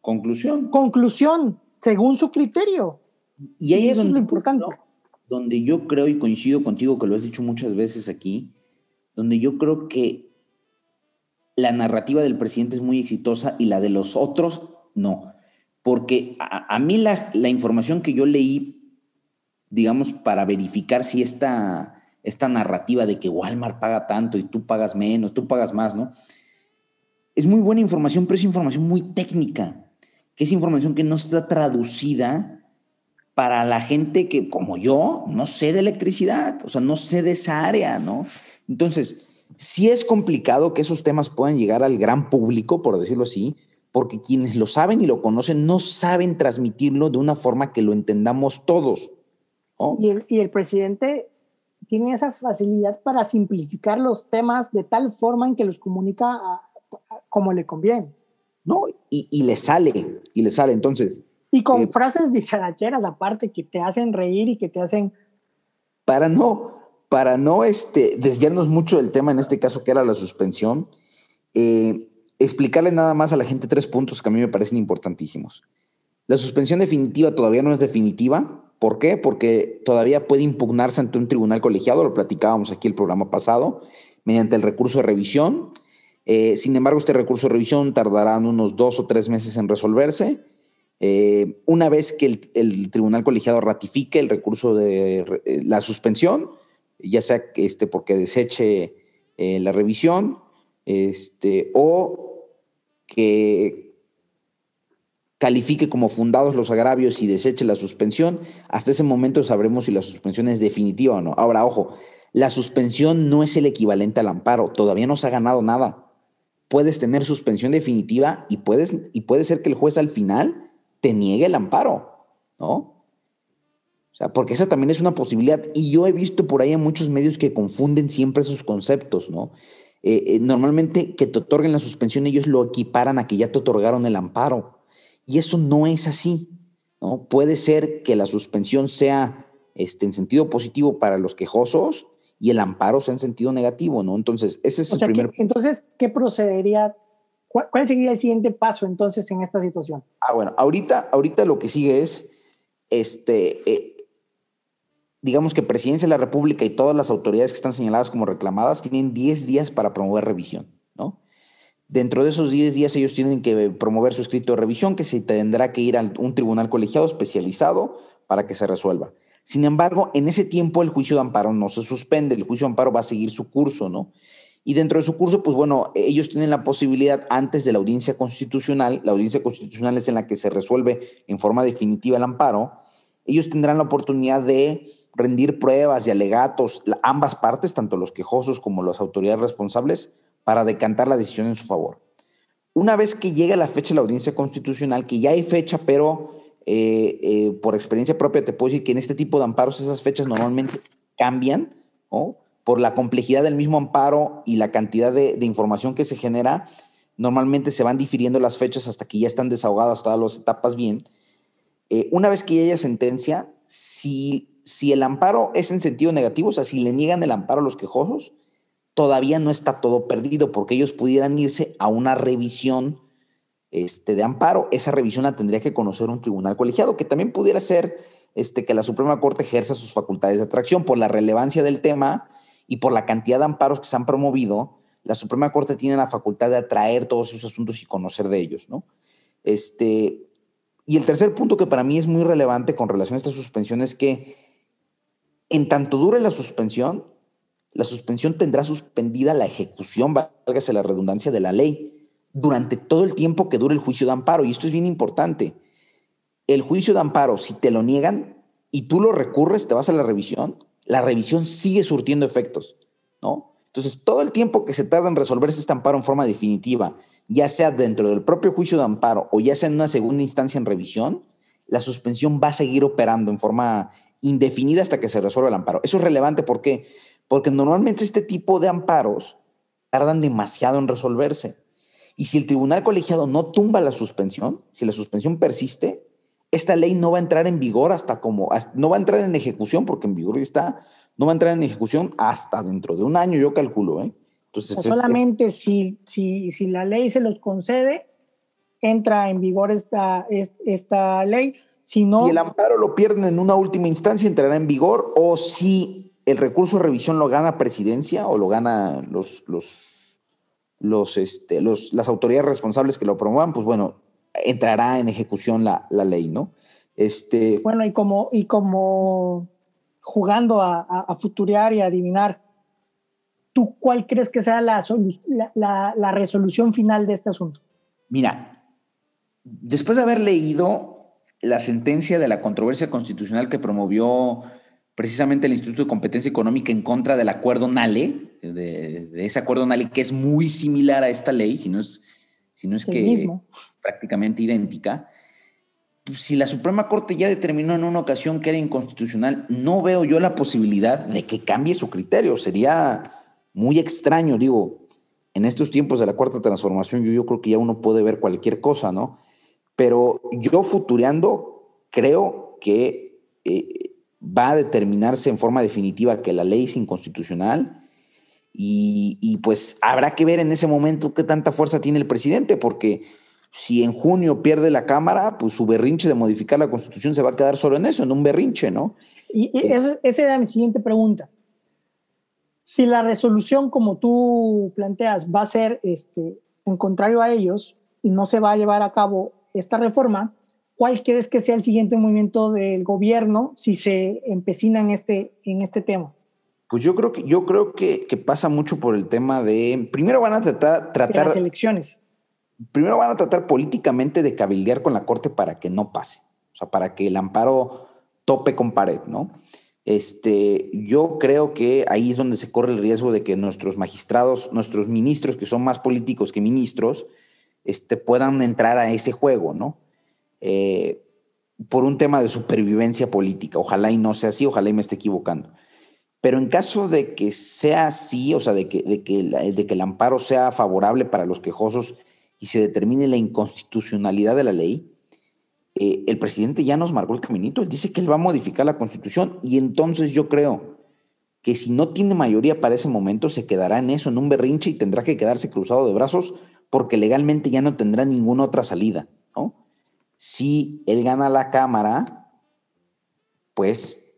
S3: conclusión.
S2: Conclusión, según su criterio.
S3: Y ahí eso es lo importante. Donde yo creo y coincido contigo, que lo has dicho muchas veces aquí, donde yo creo que la narrativa del presidente es muy exitosa y la de los otros no. Porque a, mí la, la, información que yo leí, digamos, para verificar si esta, esta narrativa de que Walmart paga tanto y tú pagas menos, tú pagas más, ¿no? Es muy buena información, pero es información muy técnica, que es información que no está traducida para la gente que, como yo, no sé de electricidad, o sea, no sé de esa área, ¿no? Entonces, sí es complicado que esos temas puedan llegar al gran público, por decirlo así, porque quienes lo saben y lo conocen no saben transmitirlo de una forma que lo entendamos todos.
S2: Y, el, presidente tiene esa facilidad para simplificar los temas de tal forma en que los comunica como le conviene.
S3: No, y, le sale, y le sale. Entonces.
S2: Y con eh, frases dicharacheras aparte que te hacen reír y que te hacen.
S3: Para no, para no este, desviarnos mucho del tema, en este caso que era la suspensión, eh, explicarle nada más a la gente tres puntos que a mí me parecen importantísimos. La suspensión definitiva todavía no es definitiva. ¿Por qué? Porque todavía puede impugnarse ante un tribunal colegiado, lo platicábamos aquí el programa pasado, mediante el recurso de revisión. Eh, sin embargo, este recurso de revisión tardará unos dos o tres meses en resolverse. Eh, una vez que el, tribunal colegiado ratifique el recurso de la suspensión, ya sea este, porque deseche eh, la revisión este, o que califique como fundados los agravios y deseche la suspensión, hasta ese momento sabremos si la suspensión es definitiva o no. Ahora, ojo, la suspensión no es el equivalente al amparo, todavía no se ha ganado nada. Puedes tener suspensión definitiva y, puedes, y puede ser que el juez al final te niegue el amparo, ¿no? sea, porque esa también es una posibilidad. Y yo he visto por ahí en muchos medios que confunden siempre esos conceptos, ¿no? Eh, eh, normalmente que te otorguen la suspensión, ellos lo equiparan a que ya te otorgaron el amparo. Y eso no es así, ¿no? Puede ser que la suspensión sea este, en sentido positivo para los quejosos y el amparo sea en sentido negativo, ¿no? Entonces, ese es el primer...
S2: entonces, ¿qué procedería? ¿Cuál, sería el siguiente paso entonces en esta situación?
S3: Ah, bueno, ahorita, ahorita lo que sigue es, este, eh, digamos que Presidencia de la República y todas las autoridades que están señaladas como reclamadas tienen 10 días para promover revisión, ¿no? Dentro de esos 10 días ellos tienen que promover su escrito de revisión que se tendrá que ir a un tribunal colegiado especializado para que se resuelva. Sin embargo, en ese tiempo el juicio de amparo no se suspende, el juicio de amparo va a seguir su curso, ¿no? Y dentro de su curso, pues bueno, ellos tienen la posibilidad antes de la audiencia constitucional, la audiencia constitucional es en la que se resuelve en forma definitiva el amparo, ellos tendrán la oportunidad de rendir pruebas y alegatos, ambas partes, tanto los quejosos como las autoridades responsables, para decantar la decisión en su favor. Una vez que llega la fecha de la audiencia constitucional, que ya hay fecha, pero eh, eh, por experiencia propia te puedo decir que en este tipo de amparos esas fechas normalmente cambian, por la complejidad del mismo amparo y la cantidad de, información que se genera, normalmente se van difiriendo las fechas hasta que ya están desahogadas todas las etapas bien. Eh, una vez que ya haya sentencia, si si el amparo es en sentido negativo, o sea, si le niegan el amparo a los quejosos, todavía no está todo perdido, porque ellos pudieran irse a una revisión este, de amparo. Esa revisión la tendría que conocer un tribunal colegiado, que también pudiera ser este, que la Suprema Corte ejerza sus facultades de atracción por la relevancia del tema y por la cantidad de amparos que se han promovido. La Suprema Corte tiene la facultad de atraer todos esos asuntos y conocer de ellos, ¿no? Este, y el tercer punto que para mí es muy relevante con relación a esta suspensión es que en tanto dure la suspensión, la suspensión tendrá suspendida la ejecución, válgase la redundancia de la ley. Durante todo el tiempo que dure el juicio de amparo. Y esto es bien importante. El juicio de amparo, si te lo niegan y tú lo recurres, te vas a la revisión, la revisión sigue surtiendo efectos, ¿no? Entonces, todo el tiempo que se tarda en resolverse este amparo en forma definitiva, ya sea dentro del propio juicio de amparo o ya sea en una segunda instancia en revisión, la suspensión va a seguir operando en forma indefinida hasta que se resuelva el amparo. Eso es relevante ¿por qué? porque normalmente este tipo de amparos tardan demasiado en resolverse. Y si el tribunal colegiado no tumba la suspensión, si la suspensión persiste, esta ley no va a entrar en vigor hasta como, no va a entrar en ejecución, porque en vigor está, no va a entrar en ejecución hasta dentro de un año, yo calculo. ¿eh?
S2: Entonces, solamente Si, si, si la ley se los concede, entra en vigor esta, esta ley. Si, no,
S3: si el amparo lo pierden en una última instancia, entrará en vigor, o si el recurso de revisión lo gana presidencia o lo gana los, los, los, este, los, las autoridades responsables que lo promuevan, pues bueno, entrará en ejecución la, la ley, ¿no? Este,
S2: bueno, y como, y como jugando a, a, futurear y adivinar, ¿tú cuál crees que sea la, la, la resolución final de este asunto?
S3: Mira, después de haber leído la sentencia de la controversia constitucional que promovió precisamente el Instituto de Competencia Económica en contra del acuerdo NALE, de, ese acuerdo NALE que es muy similar a esta ley, si no es, si no es que prácticamente idéntica. Si la Suprema Corte ya determinó en una ocasión que era inconstitucional, no veo yo la posibilidad de que cambie su criterio. Sería muy extraño, digo, en estos tiempos de la cuarta transformación, yo, yo creo que ya uno puede ver cualquier cosa, ¿no? Pero yo futureando, creo que eh, va a determinarse en forma definitiva que la ley es inconstitucional y, pues habrá que ver en ese momento qué tanta fuerza tiene el presidente, porque si en junio pierde la Cámara, pues su berrinche de modificar la Constitución se va a quedar solo en eso, en un berrinche, ¿no?
S2: Y, eh, esa, era mi siguiente pregunta. Si la resolución, como tú planteas, va a ser este, en contrario a ellos y no se va a llevar a cabo esta reforma, ¿cuál crees que sea el siguiente movimiento del gobierno si se empecina en este, en este tema?
S3: Pues yo creo que, yo creo que, pasa mucho por el tema de. Primero van a tratar. tratar
S2: las elecciones.
S3: Primero van a tratar políticamente de cabildear con la Corte para que no pase. O sea, para que el amparo tope con pared, ¿no? Este, yo creo que ahí es donde se corre el riesgo de que nuestros magistrados, nuestros ministros, que son más políticos que ministros, este, puedan entrar a ese juego, ¿no? Eh, por un tema de supervivencia política. Ojalá y no sea así, ojalá y me esté equivocando. Pero en caso de que sea así, o sea, de que, de que, de que el amparo sea favorable para los quejosos y se determine la inconstitucionalidad de la ley, eh, el presidente ya nos marcó el caminito. Él dice que él va a modificar la constitución y entonces yo creo que si no tiene mayoría para ese momento, se quedará en eso, en un berrinche y tendrá que quedarse cruzado de brazos porque legalmente ya no tendrá ninguna otra salida. Si él gana la Cámara, pues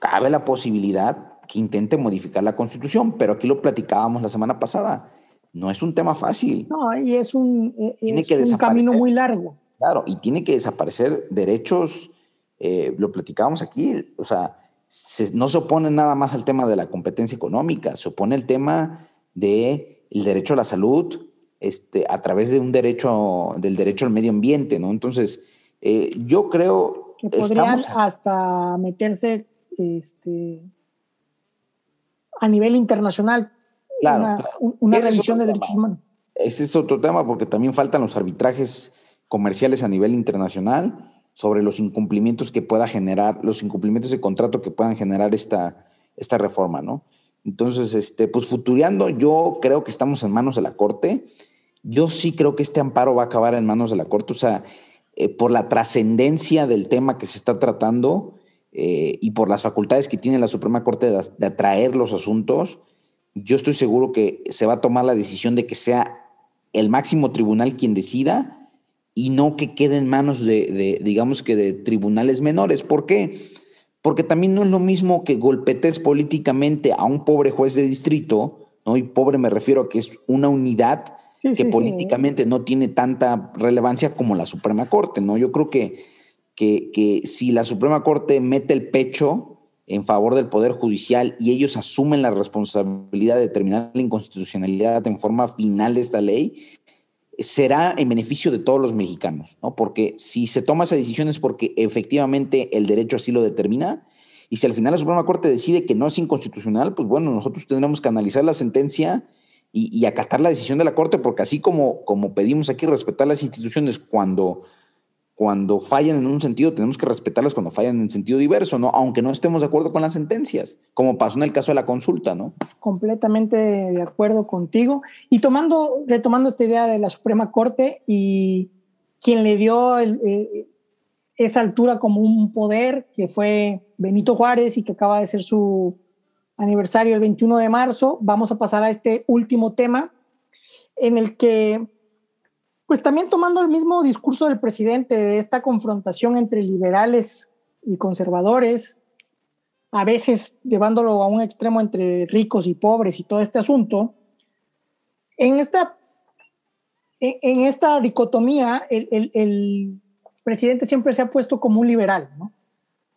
S3: cabe la posibilidad que intente modificar la Constitución, pero aquí lo platicábamos la semana pasada. No es un tema fácil.
S2: No, y es un, eh, un camino muy largo.
S3: Claro, y tiene que desaparecer derechos, eh, lo platicábamos aquí, o sea, no se opone nada más al tema de la competencia económica, se opone el tema del derecho a la salud, este, a través de un derecho, del derecho al medio ambiente, ¿no? Entonces, eh, yo creo...
S2: Que podrían hasta meterse este, a nivel internacional
S3: claro,
S2: una, revisión de derechos humanos.
S3: Ese es otro tema porque también faltan los arbitrajes comerciales a nivel internacional sobre los incumplimientos que pueda generar, los incumplimientos de contrato que puedan generar esta, esta reforma, ¿no? Entonces, este, pues futureando, yo creo que estamos en manos de la Corte yo sí creo que este amparo va a acabar en manos de la Corte, o sea, eh, por la trascendencia del tema que se está tratando eh, y por las facultades que tiene la Suprema Corte de, atraer los asuntos, yo estoy seguro que se va a tomar la decisión de que sea el máximo tribunal quien decida y no que quede en manos de, digamos que de tribunales menores. ¿Por qué? Porque también no es lo mismo que golpetes políticamente a un pobre juez de distrito, ¿no? Y pobre me refiero a que es una unidad que políticamente no tiene tanta relevancia como la Suprema Corte, ¿no? Yo creo que, que, que, si la Suprema Corte mete el pecho en favor del Poder Judicial y ellos asumen la responsabilidad de determinar la inconstitucionalidad en forma final de esta ley, será en beneficio de todos los mexicanos, ¿no? Porque si se toma esa decisión es porque efectivamente el derecho así lo determina. Y si al final la Suprema Corte decide que no es inconstitucional, pues bueno, nosotros tendremos que analizar la sentencia y, acatar la decisión de la Corte, porque así como, como pedimos aquí respetar las instituciones cuando cuando fallan en un sentido, tenemos que respetarlas cuando fallan en sentido diverso, ¿no? Aunque no estemos de acuerdo con las sentencias, como pasó en el caso de la consulta, ¿no?
S2: Completamente de acuerdo contigo. Y tomando, retomando esta idea de la Suprema Corte y quien le dio eh, esa altura como un poder, que fue Benito Juárez y que acaba de ser su aniversario el 21 de marzo, vamos a pasar a este último tema en el que pues también tomando el mismo discurso del presidente de esta confrontación entre liberales y conservadores, a veces llevándolo a un extremo entre ricos y pobres y todo este asunto, en esta, en esta dicotomía el, presidente siempre se ha puesto como un liberal.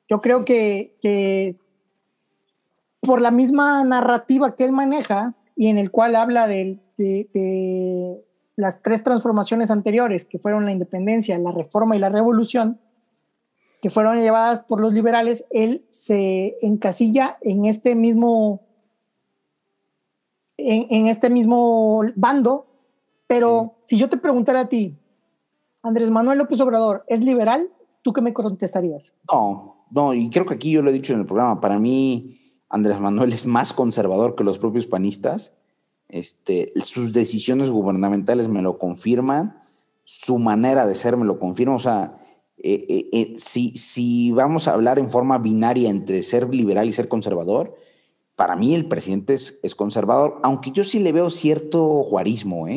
S2: Yo creo que, por la misma narrativa que él maneja y en el cual habla de las tres transformaciones anteriores, que fueron la independencia, la reforma y la revolución, que fueron llevadas por los liberales, él se encasilla en este mismo, en, este mismo bando. Pero si yo te preguntara a ti, Andrés Manuel López Obrador, ¿es liberal? ¿Tú qué me contestarías?
S3: No, no, y creo que aquí yo lo he dicho en el programa, para mí Andrés Manuel es más conservador que los propios panistas este, sus decisiones gubernamentales me lo confirman, su manera de ser me lo confirma. O sea, eh, eh, eh, si, si vamos a hablar en forma binaria entre ser liberal y ser conservador, para mí el presidente es, conservador, aunque yo sí le veo cierto juarismo.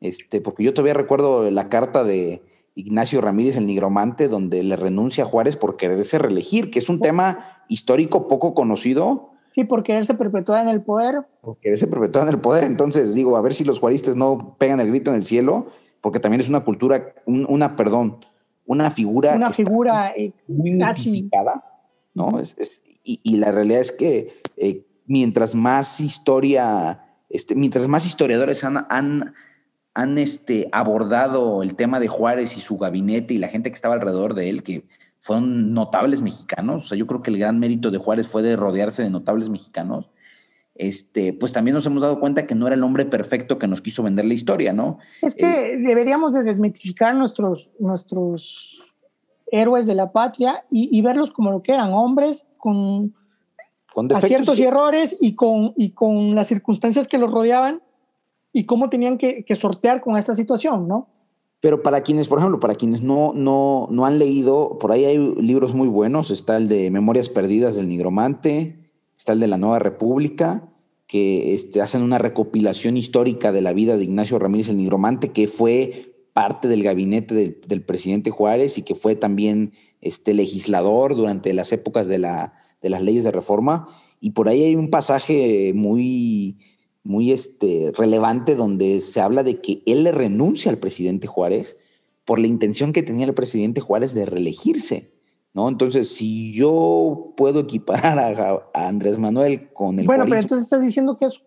S3: Este, porque yo todavía recuerdo la carta de Ignacio Ramírez, el nigromante, donde le renuncia a Juárez por quererse reelegir, que es un tema histórico poco conocido,
S2: Sí, por quererse perpetuar en el poder.
S3: Por quererse perpetuar en el poder. Entonces, digo, a ver si los juaristas no pegan el grito en el cielo, porque también es una cultura, una, perdón, una figura.
S2: Una figura
S3: eh, muy mitificada, ¿no? Es, y, la realidad es que eh, mientras más historia, este, mientras más historiadores han, han, han este, abordado el tema de Juárez y su gabinete y la gente que estaba alrededor de él, que fueron notables mexicanos. O sea, yo creo que el gran mérito de Juárez fue de rodearse de notables mexicanos. Este, pues también nos hemos dado cuenta que no era el hombre perfecto que nos quiso vender la historia, ¿no?
S2: Es que eh, deberíamos de desmitificar nuestros, nuestros héroes de la patria y, verlos como lo que eran, hombres con, con aciertos y errores y con, y con las circunstancias que los rodeaban y cómo tenían que, sortear con esta situación, ¿no?
S3: Pero para quienes, por ejemplo, para quienes no, no, no han leído, por ahí hay libros muy buenos. Está el de Memorias Perdidas del Nigromante, está el de La Nueva República, que este, hacen una recopilación histórica de la vida de Ignacio Ramírez el Nigromante, que fue parte del gabinete del, presidente Juárez y que fue también este, legislador durante las épocas de las leyes de reforma. Y por ahí hay un pasaje muy, muy este, relevante donde se habla de que él le renuncia al presidente Juárez por la intención que tenía el presidente Juárez de reelegirse. ¿no? Entonces, si yo puedo equiparar a, Andrés Manuel con el
S2: Bueno, pero entonces estás diciendo que es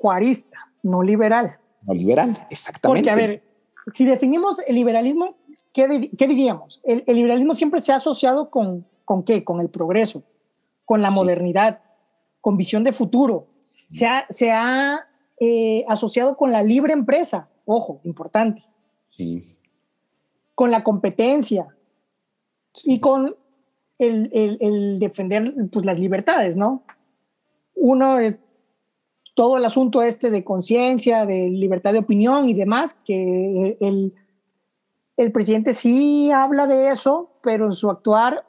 S2: juarista, no liberal.
S3: No liberal, exactamente.
S2: Porque, a ver, si definimos el liberalismo, ¿qué, diríamos? El, liberalismo siempre se ha asociado con, ¿con qué? Con el progreso, con la modernidad, con visión de futuro, se ha, eh, asociado con la libre empresa, ojo, importante.
S3: Sí.
S2: Con la competencia y con el, defender pues, las libertades, ¿no? Uno es todo el asunto este de conciencia, de libertad de opinión y demás, que el, el presidente sí habla de eso, pero en su actuar,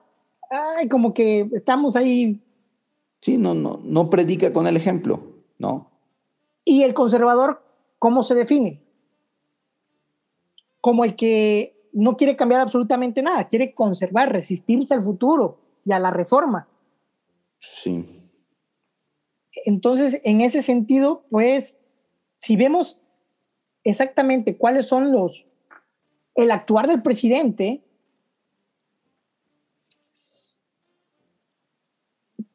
S2: ay, como que estamos ahí
S3: Sí, no, no, no predica con el ejemplo, ¿no?
S2: ¿Y el conservador cómo se define? Como el que no quiere cambiar absolutamente nada, quiere conservar, resistirse al futuro y a la reforma.
S3: Sí.
S2: Entonces, en ese sentido, pues, si vemos exactamente cuáles son los, el actuar del presidente,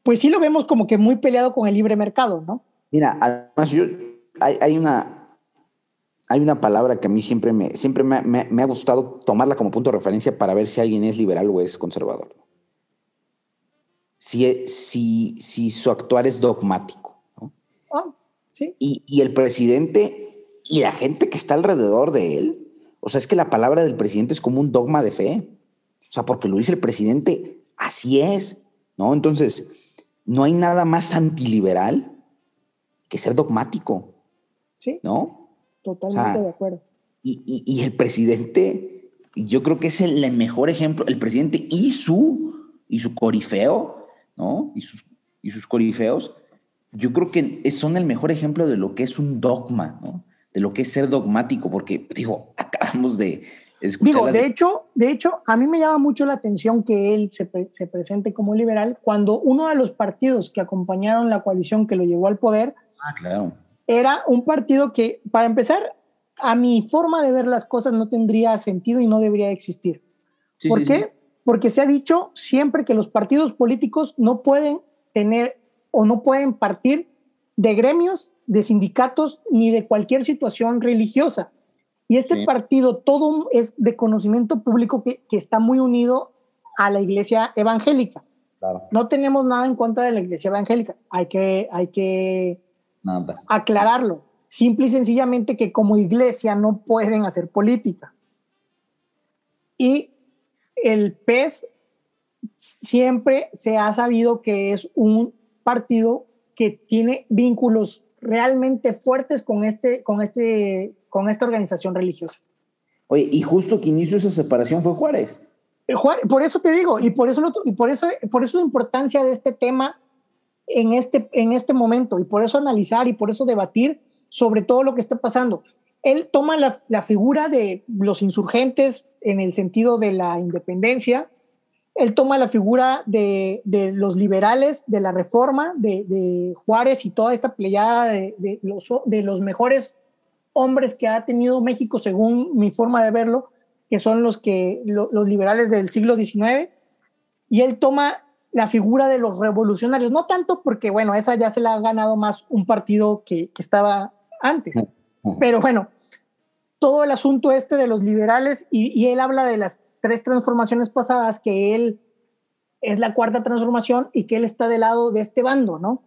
S2: pues sí lo vemos como que muy peleado con el libre mercado, ¿no?
S3: Mira, además yo, hay, una, hay una palabra que a mí siempre me, siempre me, ha gustado tomarla como punto de referencia para ver si alguien es liberal o es conservador. Si, si, si su actuar es dogmático.
S2: Ah, sí.
S3: y, y el presidente y la gente que está alrededor de él, o sea, es que la palabra del presidente es como un dogma de fe. O sea, porque lo dice el presidente, así es, ¿no? Entonces, no hay nada más antiliberal que ser dogmático.
S2: Sí.
S3: ¿No?
S2: Totalmente de acuerdo.
S3: Y, el presidente, yo creo que es el, mejor ejemplo, el presidente y su, y su corifeo, ¿no? Y sus, y sus corifeos, yo creo que son el mejor ejemplo de lo que es un dogma, ¿no? De lo que es ser dogmático, porque, digo, <laughs> acabamos de escuchar.
S2: Digo, de hecho, de hecho, a mí me llama mucho la atención que él se, se presente como liberal cuando uno de los partidos que acompañaron la coalición que lo llevó al poder,
S3: ah, claro
S2: era un partido que, para empezar, a mi forma de ver las cosas no tendría sentido y no debería existir. ¿Por qué? Porque se ha dicho siempre que los partidos políticos no pueden tener o no pueden partir de gremios, de sindicatos, ni de cualquier situación religiosa. Y este partido todo es de conocimiento público que, que, está muy unido a la iglesia evangélica. No tenemos nada en contra de la iglesia evangélica. Hay que, hay que aclararlo. Simple y sencillamente que como iglesia no pueden hacer política. Y el PES siempre se ha sabido que es un partido que tiene vínculos realmente fuertes con, este, con, este, con esta organización religiosa.
S3: Oye, y justo quien hizo esa separación fue Juárez.
S2: Juárez por eso te digo, y por eso, y por eso, por eso la importancia de este tema en este, en este momento y por eso analizar y por eso debatir sobre todo lo que está pasando. Él toma la, figura de los insurgentes en el sentido de la independencia, él toma la figura de, de los liberales, de la reforma, de, Juárez y toda esta pleyada de, de, los, de los mejores hombres que ha tenido México, según mi forma de verlo, que son los, que, los liberales del siglo XIX. Y él toma la figura de los revolucionarios, no tanto porque, bueno, esa ya se la ha ganado más un partido que, que estaba antes, pero bueno, todo el asunto este de los liberales y, y, él habla de las tres transformaciones pasadas, que él es la cuarta transformación y que él está del lado de este bando, ¿no?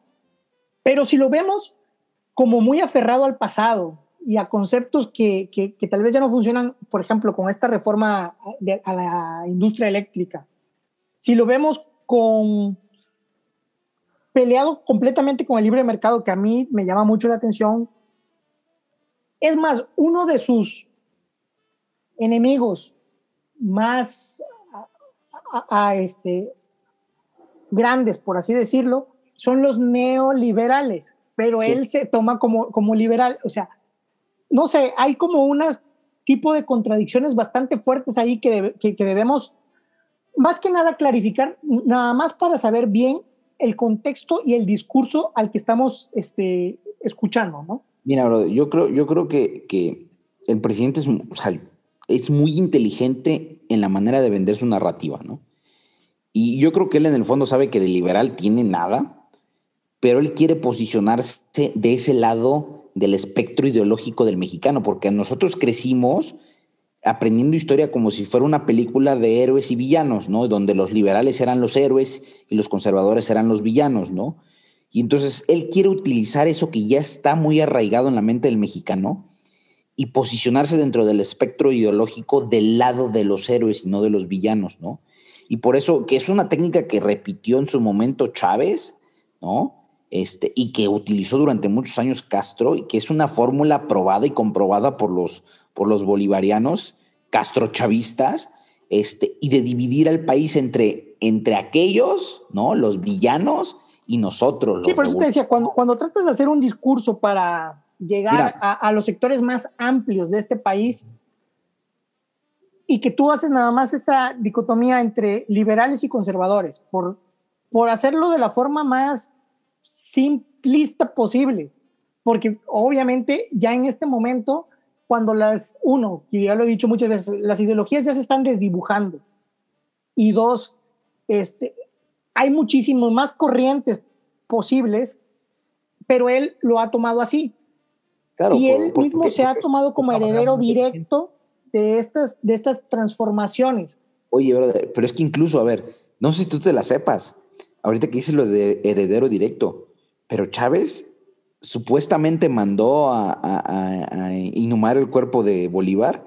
S2: Pero si lo vemos como muy aferrado al pasado y a conceptos que, que, que tal vez ya no funcionan, por ejemplo, con esta reforma de, a la industria eléctrica, si lo vemos con peleado completamente con el libre mercado, que a mí me llama mucho la atención. Es más, uno de sus enemigos más a, este, grandes, por así decirlo, son los neoliberales, pero él se toma como, como liberal. O sea, no sé, hay como unas tipo de contradicciones bastante fuertes ahí que, que, que debemos más que nada clarificar, nada más para saber bien el contexto y el discurso al que estamos este, escuchando, ¿no?
S3: Mira, yo creo, yo creo que, que el presidente es, o sea, es muy inteligente en la manera de vender su narrativa, ¿no? Y yo creo que él en el fondo sabe que de liberal tiene nada, pero él quiere posicionarse de ese lado del espectro ideológico del mexicano, porque nosotros crecimos aprendiendo historia como si fuera una película de héroes y villanos, ¿no? Donde los liberales eran los héroes y los conservadores eran los villanos, ¿no? Y entonces él quiere utilizar eso que ya está muy arraigado en la mente del mexicano y posicionarse dentro del espectro ideológico del lado de los héroes y no de los villanos, ¿no? Y por eso, que es una técnica que repitió en su momento Chávez, ¿no? Este, y que utilizó durante muchos años Castro, y que es una fórmula probada y comprobada por los, por los bolivarianos castrochavistas, este, y de dividir al país entre, entre aquellos, ¿no? Los villanos y nosotros.
S2: sí, por eso te decía, cuando, cuando tratas de hacer un discurso para llegar a, a, los sectores más amplios de este país y que tú haces nada más esta dicotomía entre liberales y conservadores, por, por hacerlo de la forma más simplista posible, porque obviamente ya en este momento cuando las, uno, y ya lo he dicho muchas veces, las ideologías ya se están desdibujando. Y dos, este, hay muchísimos más corrientes posibles, pero él lo ha tomado así. y él mismo se ha tomado como heredero directo de estas, de estas transformaciones.
S3: Oye, pero es que incluso, a ver, no sé si tú te la sepas, ahorita que dices lo de heredero directo, pero Chávez supuestamente mandó a, a, inhumar el cuerpo de Bolívar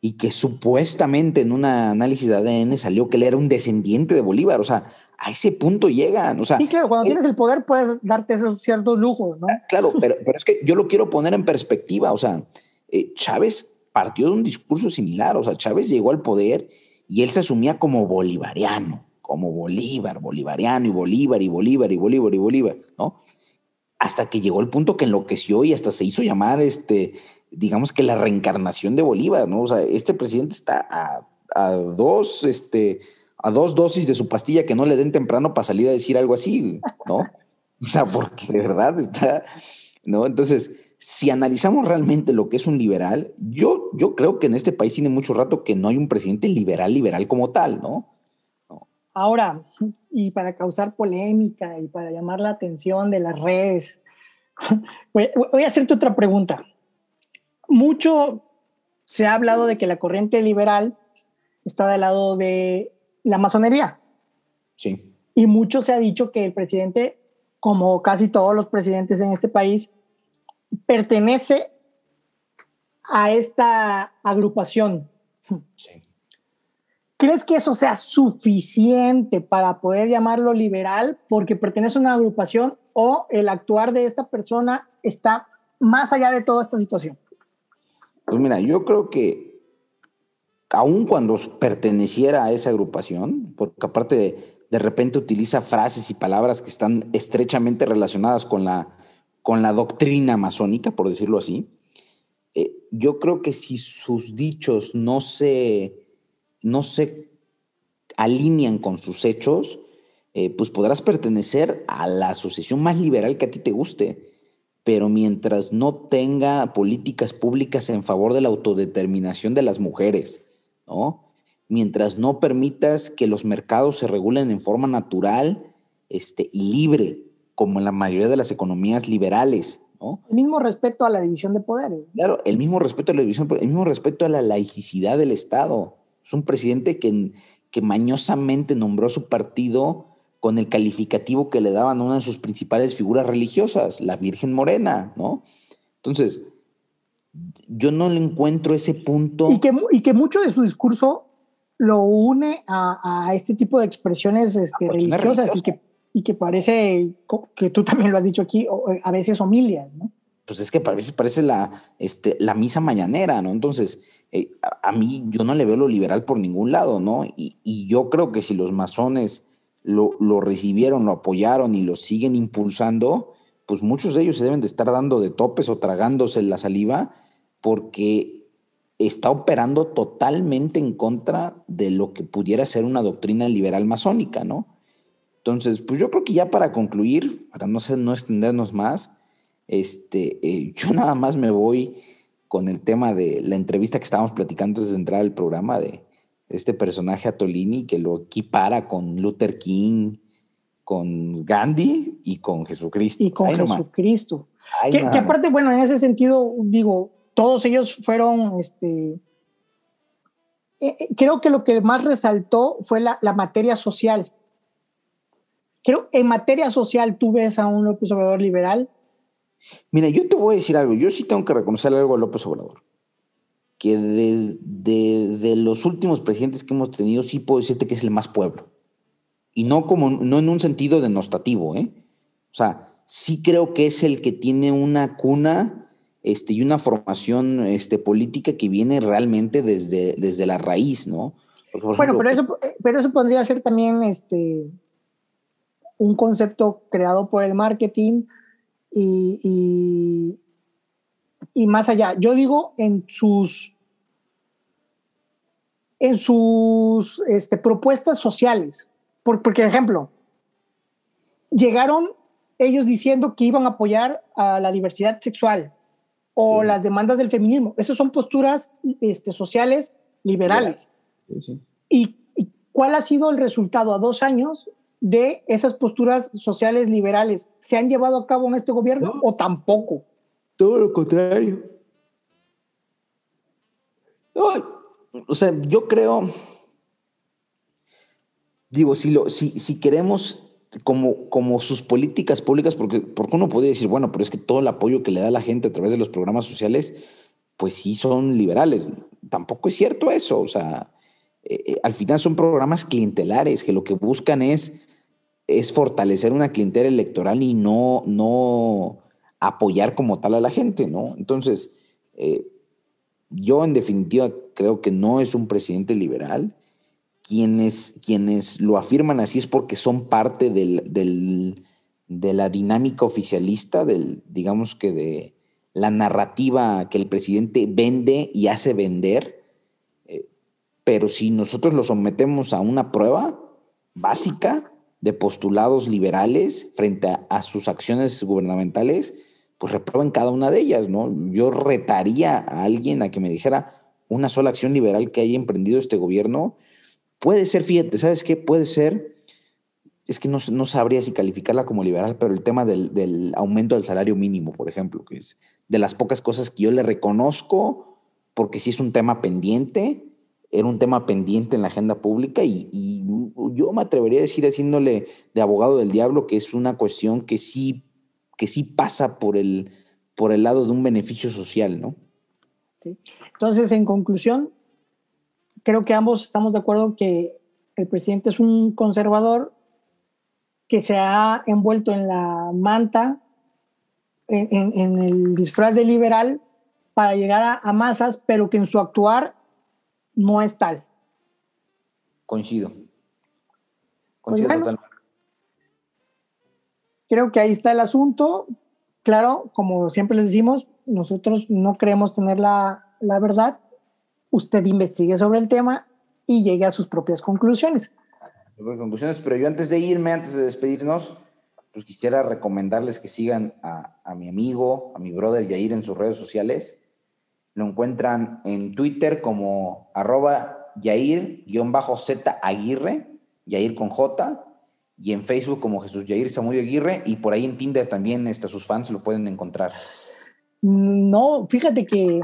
S3: y que supuestamente en un análisis de ADN salió que él era un descendiente de Bolívar. O sea, a ese punto llegan. O sea,
S2: sí, claro, cuando tienes el poder puedes darte esos ciertos lujos, ¿no?
S3: Claro, pero, pero es que yo lo quiero poner en perspectiva. O sea, eh, Chávez partió de un discurso similar. O sea, Chávez llegó al poder y él se asumía como bolivariano, como Bolívar, bolivariano y Bolívar y Bolívar y Bolívar y Bolívar, ¿no? Hasta que llegó el punto que enloqueció y hasta se hizo llamar, este, digamos que la reencarnación de Bolívar, ¿no? O sea, este presidente está a, a dos, este, a dos dosis de su pastilla que no le den temprano para salir a decir algo así, ¿no? <laughs> O sea, porque de verdad está, ¿no? Entonces, si analizamos realmente lo que es un liberal, yo, yo creo que en este país tiene mucho rato que no hay un presidente liberal, liberal como tal, ¿no?
S2: Ahora, y para causar polémica y para llamar la atención de las redes, <laughs> voy, voy a hacerte otra pregunta. Mucho se ha hablado de que la corriente liberal está del lado de la masonería.
S3: Sí.
S2: Y mucho se ha dicho que el presidente, como casi todos los presidentes en este país, pertenece a esta agrupación. ¿Crees que eso sea suficiente para poder llamarlo liberal porque pertenece a una agrupación o el actuar de esta persona está más allá de toda esta situación?
S3: Pues mira, yo creo que aun cuando perteneciera a esa agrupación, porque aparte de, repente utiliza frases y palabras que están estrechamente relacionadas con la, con la doctrina masónica, por decirlo así, eh, yo creo que si sus dichos no se, no se alinean con sus hechos, eh, pues podrás pertenecer a la asociación más liberal que a ti te guste, pero mientras no tenga políticas públicas en favor de la autodeterminación de las mujeres, ¿no? Mientras no permitas que los mercados se regulen en forma natural este, y libre, como en la mayoría de las economías liberales, ¿no?
S2: El mismo respeto a la división de poderes.
S3: Claro, el mismo respeto a la división, el mismo respeto a la laicidad del Estado. Es un presidente que, que mañosamente nombró su partido con el calificativo que le daban a una de sus principales figuras religiosas, la Virgen Morena, ¿no? Entonces, yo no le encuentro ese punto.
S2: Y que, y que mucho de su discurso lo une a, a este tipo de expresiones este, religiosas y que y que parece, que tú también lo has dicho aquí, a veces homilias, ¿no?
S3: Pues es que a veces parece la, este, la misa mañanera, ¿no? Entonces, eh, a, mí yo no le veo lo liberal por ningún lado, ¿no? Y, yo creo que si los masones lo, lo, recibieron, lo apoyaron y lo siguen impulsando, pues muchos de ellos se deben de estar dando de topes o tragándose la saliva porque está operando totalmente en contra de lo que pudiera ser una doctrina liberal masónica, ¿no? Entonces, pues yo creo que ya para concluir, para no, ser, no extendernos más, este, eh, <laughs> yo nada más me voy con el tema de la entrevista que estábamos platicando antes de entrar al programa de este personaje Atolini que lo equipara con Luther King, con Gandhi y con Jesucristo.
S2: Y con Jesucristo. Que, que, aparte, bueno, en ese sentido, digo, todos ellos fueron, este, eh, eh, creo que lo que más resaltó fue la, la materia social Creo, en materia social, ¿tú ves a un López Obrador liberal?
S3: Mira, yo te voy a decir algo. Yo sí tengo que reconocer algo a López Obrador. Que de, los últimos presidentes que hemos tenido, sí puedo decirte que es el más pueblo. Y no, como, no en un sentido denostativo, ¿eh? O sea, sí creo que es el que tiene una cuna este, y una formación este, política que viene realmente desde, desde la raíz, ¿no?
S2: bueno, pero eso, pero eso podría ser también este, un concepto creado por el marketing y, y, más allá. Yo digo en sus, en sus este, propuestas sociales. Por, porque, ejemplo, llegaron ellos diciendo que iban a apoyar a la diversidad sexual o las demandas del feminismo. Esas son posturas este, sociales liberales. ¿Y, ¿Y cuál ha sido el resultado a dos años? De esas posturas sociales liberales se han llevado a cabo en este gobierno o tampoco?
S3: Todo lo contrario. o sea, yo creo, digo, si, lo, si, si queremos como, como sus políticas públicas, porque, porque uno podría decir, bueno, pero es que todo el apoyo que le da la gente a través de los programas sociales, pues sí son liberales. Tampoco es cierto eso. O sea, eh, al final son programas clientelares que lo que buscan es, es fortalecer una clientela electoral y no, no apoyar como tal a la gente, ¿no? Entonces, eh, yo en definitiva creo que no es un presidente liberal quienes, quienes lo afirman así es porque son parte del, de la dinámica oficialista, del, digamos que de la narrativa que el presidente vende y hace vender. Pero si nosotros lo sometemos a una prueba básica de postulados liberales frente a, sus acciones gubernamentales, pues reprueben cada una de ellas, ¿no? Yo retaría a alguien a que me dijera una sola acción liberal que haya emprendido este gobierno Puede ser, fíjate, ¿sabes qué? Puede ser, es que no, sabría si calificarla como liberal, pero el tema del, aumento del salario mínimo, por ejemplo, que es de las pocas cosas que yo le reconozco, porque sí es un tema pendiente, era un tema pendiente en la agenda pública y, yo me atrevería a decir haciéndole de abogado del diablo que es una cuestión que sí, que sí pasa por el, por el lado de un beneficio social, ¿no?
S2: Entonces, en conclusión, creo que ambos estamos de acuerdo que el presidente es un conservador que se ha envuelto en la manta, en, el disfraz de liberal para llegar a, masas, pero que en su actuar no es tal.
S3: Coincido.
S2: Pues Coincido totalmente. Creo que ahí está el asunto. Claro, como siempre les decimos, nosotros no creemos tener la, la verdad, usted investigue sobre el tema y llegue a sus propias conclusiones.
S3: Conclusiones, pero yo antes de irme, antes de despedirnos, pues quisiera recomendarles que sigan a, a mi amigo, a mi brother Yair en sus redes sociales. Lo encuentran en Twitter como arroba Yair-Z Aguirre, Yair con J, y en Facebook como Jesús Yair Samudio Aguirre, y por ahí en Tinder también hasta sus fans lo pueden encontrar.
S2: No, fíjate que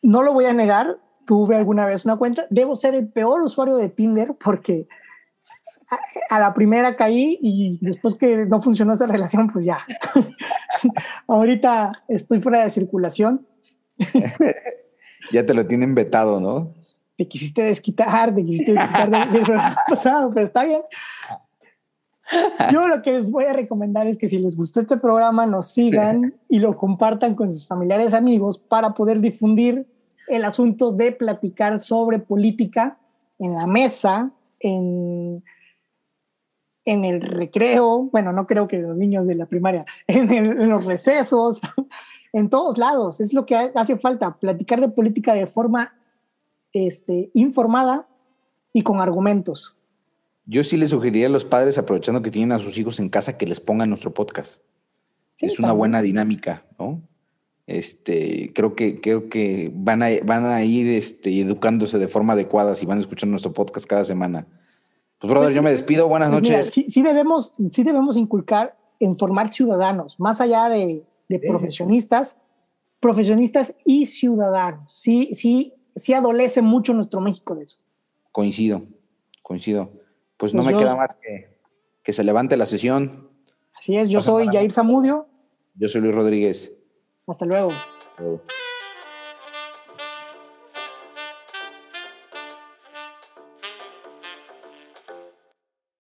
S2: no lo voy a negar, tuve alguna vez una cuenta. Debo ser el peor usuario de Tinder porque a, la primera caí y después que no funcionó esa relación, pues ya. <laughs> Ahorita estoy fuera de circulación. <laughs>
S3: ya te lo tienen vetado, ¿no?
S2: Te quisiste desquitar, te quisiste desquitar del, <laughs> pasado, pero está bien. Yo lo que les voy a recomendar es que si les gustó este programa, nos sigan y lo compartan con sus familiares amigos para poder difundir el asunto de platicar sobre política en la mesa, en, en el recreo, bueno, no creo que los niños de la primaria, <laughs> en, los recesos, en todos lados. Es lo que hace falta, platicar de política de forma este, informada y con argumentos.
S3: Yo sí les sugeriría a los padres, aprovechando que tienen a sus hijos en casa, que les pongan nuestro podcast. es una buena dinámica, ¿no? Este, creo que, creo que van a, van a ir este, educándose de forma adecuada si van a escuchar nuestro podcast cada semana. Pues, brother, yo me despido. Buenas pues noches.
S2: sí, debemos, sí debemos inculcar en formar ciudadanos, más allá de, profesionistas, profesionistas y ciudadanos. Sí, sí, sí adolece mucho nuestro México de eso.
S3: Coincido, coincido. Pues, no pues me queda más que, que se levante la sesión.
S2: Así es, yo soy Jair Zamudio.
S3: Yo soy Luis Rodríguez.
S2: Hasta luego.